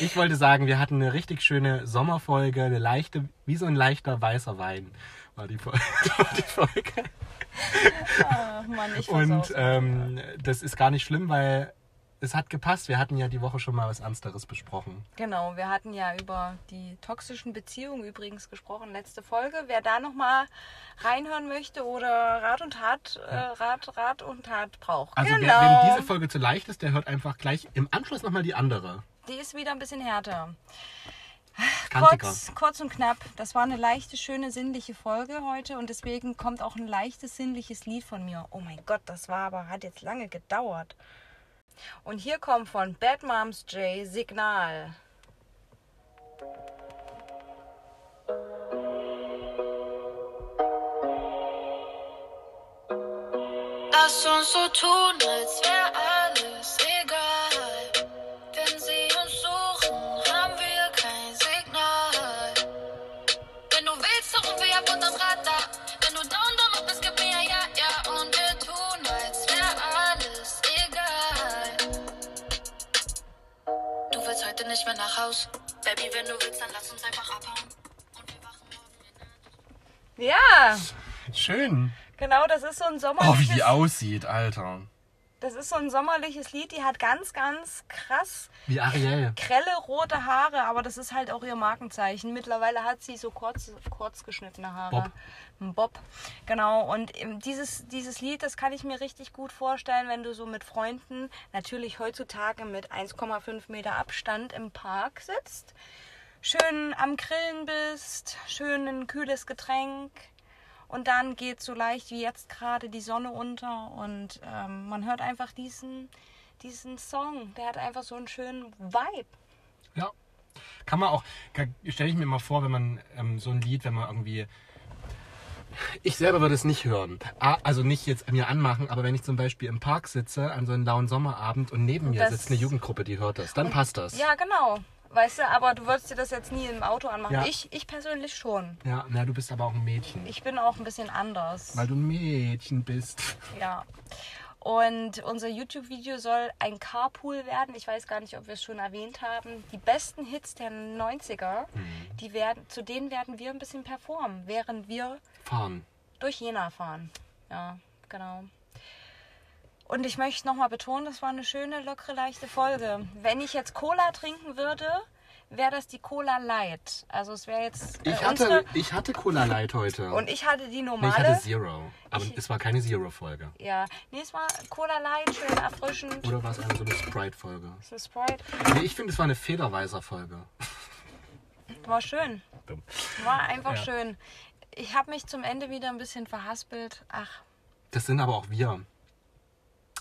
Ich wollte sagen, wir hatten eine richtig schöne Sommerfolge, eine leichte, wie so ein leichter weißer Wein war die, Fol- war die Folge. Ach Mann, ich Und ähm, das ist gar nicht schlimm, weil es hat gepasst. Wir hatten ja die Woche schon mal was Ernsteres besprochen. Genau, wir hatten ja über die toxischen Beziehungen übrigens gesprochen, letzte Folge. Wer da nochmal reinhören möchte oder Rat und Tat, äh, Rat, Rat und Tat braucht. Also genau. wer, wem diese Folge zu leicht ist, der hört einfach gleich im Anschluss nochmal die andere. Die ist wieder ein bisschen härter. Kantiger. Kurz, kurz und knapp. Das war eine leichte, schöne, sinnliche Folge heute und deswegen kommt auch ein leichtes, sinnliches Lied von mir. Oh mein Gott, das war aber, hat jetzt lange gedauert. Und hier kommt von Bad Moms J Signal. Lass uns so tun, als wär Haus. Baby, wenn du willst, dann lass uns einfach abhauen. Und wir wachen morgen in der Ja, Schön. genau, das ist so ein Oh, wie die aussieht, Alter. Das ist so ein sommerliches Lied. Die hat ganz, ganz krass Wie Ariel. grelle rote Haare, aber das ist halt auch ihr Markenzeichen. Mittlerweile hat sie so kurz, kurz geschnittene Haare. Bob. Ein Bob. Genau. Und dieses, dieses Lied, das kann ich mir richtig gut vorstellen, wenn du so mit Freunden, natürlich heutzutage mit 1,5 Meter Abstand im Park sitzt, schön am Grillen bist, schön ein kühles Getränk. Und dann geht so leicht wie jetzt gerade die Sonne unter und ähm, man hört einfach diesen, diesen Song. Der hat einfach so einen schönen Vibe. Ja. Kann man auch, stelle ich mir mal vor, wenn man ähm, so ein Lied, wenn man irgendwie. Ich selber würde es nicht hören. Ah, Also nicht jetzt mir anmachen, aber wenn ich zum Beispiel im Park sitze an so einem lauen Sommerabend und neben mir Das- sitzt eine Jugendgruppe, die hört das, dann passt das. Ja, genau. Weißt du, aber du würdest dir das jetzt nie im Auto anmachen. Ja. Ich, ich persönlich schon. Ja, na, du bist aber auch ein Mädchen. Ich bin auch ein bisschen anders. Weil du ein Mädchen bist. Ja. Und unser YouTube-Video soll ein Carpool werden. Ich weiß gar nicht, ob wir es schon erwähnt haben. Die besten Hits der 90er, Mhm. die werden, zu denen werden wir ein bisschen performen, während wir Fahren. durch Jena fahren. Ja, genau. Und ich möchte nochmal betonen, das war eine schöne, lockere, leichte Folge. Wenn ich jetzt Cola trinken würde, wäre das die Cola Light. Also es wäre jetzt äh, Ich hatte, unsere. ich hatte Cola Light heute. Und ich hatte die nee, ich normale. hatte Zero. Aber Ich- es war keine Zero-Folge. ja, nee, es war Cola Light, schön erfrischend. Oder war es eine so eine Sprite-Folge? So Sprite. Nee, ich finde, es war eine Federweiser-Folge. War schön. Dumm. War einfach Ja. schön. Ich habe mich zum Ende wieder ein bisschen verhaspelt. Ach, Das sind aber auch wir.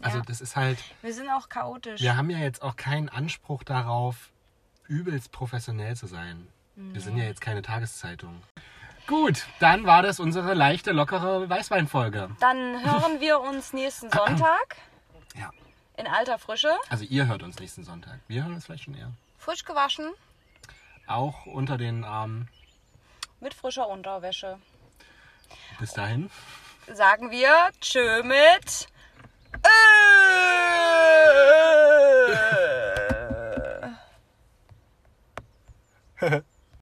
Also Ja. das ist halt, wir sind auch chaotisch. wir haben ja jetzt auch keinen Anspruch darauf, übelst professionell zu sein. Wir sind ja jetzt keine Tageszeitung. Gut, dann war das unsere leichte, lockere Weißweinfolge. Dann hören wir uns nächsten Sonntag Ja. in alter Frische. Also ihr hört uns nächsten Sonntag. Wir hören uns vielleicht schon eher. Frisch gewaschen Auch unter den Armen. mit frischer Unterwäsche. Bis dahin. Sagen wir Tschö mit Ha ha.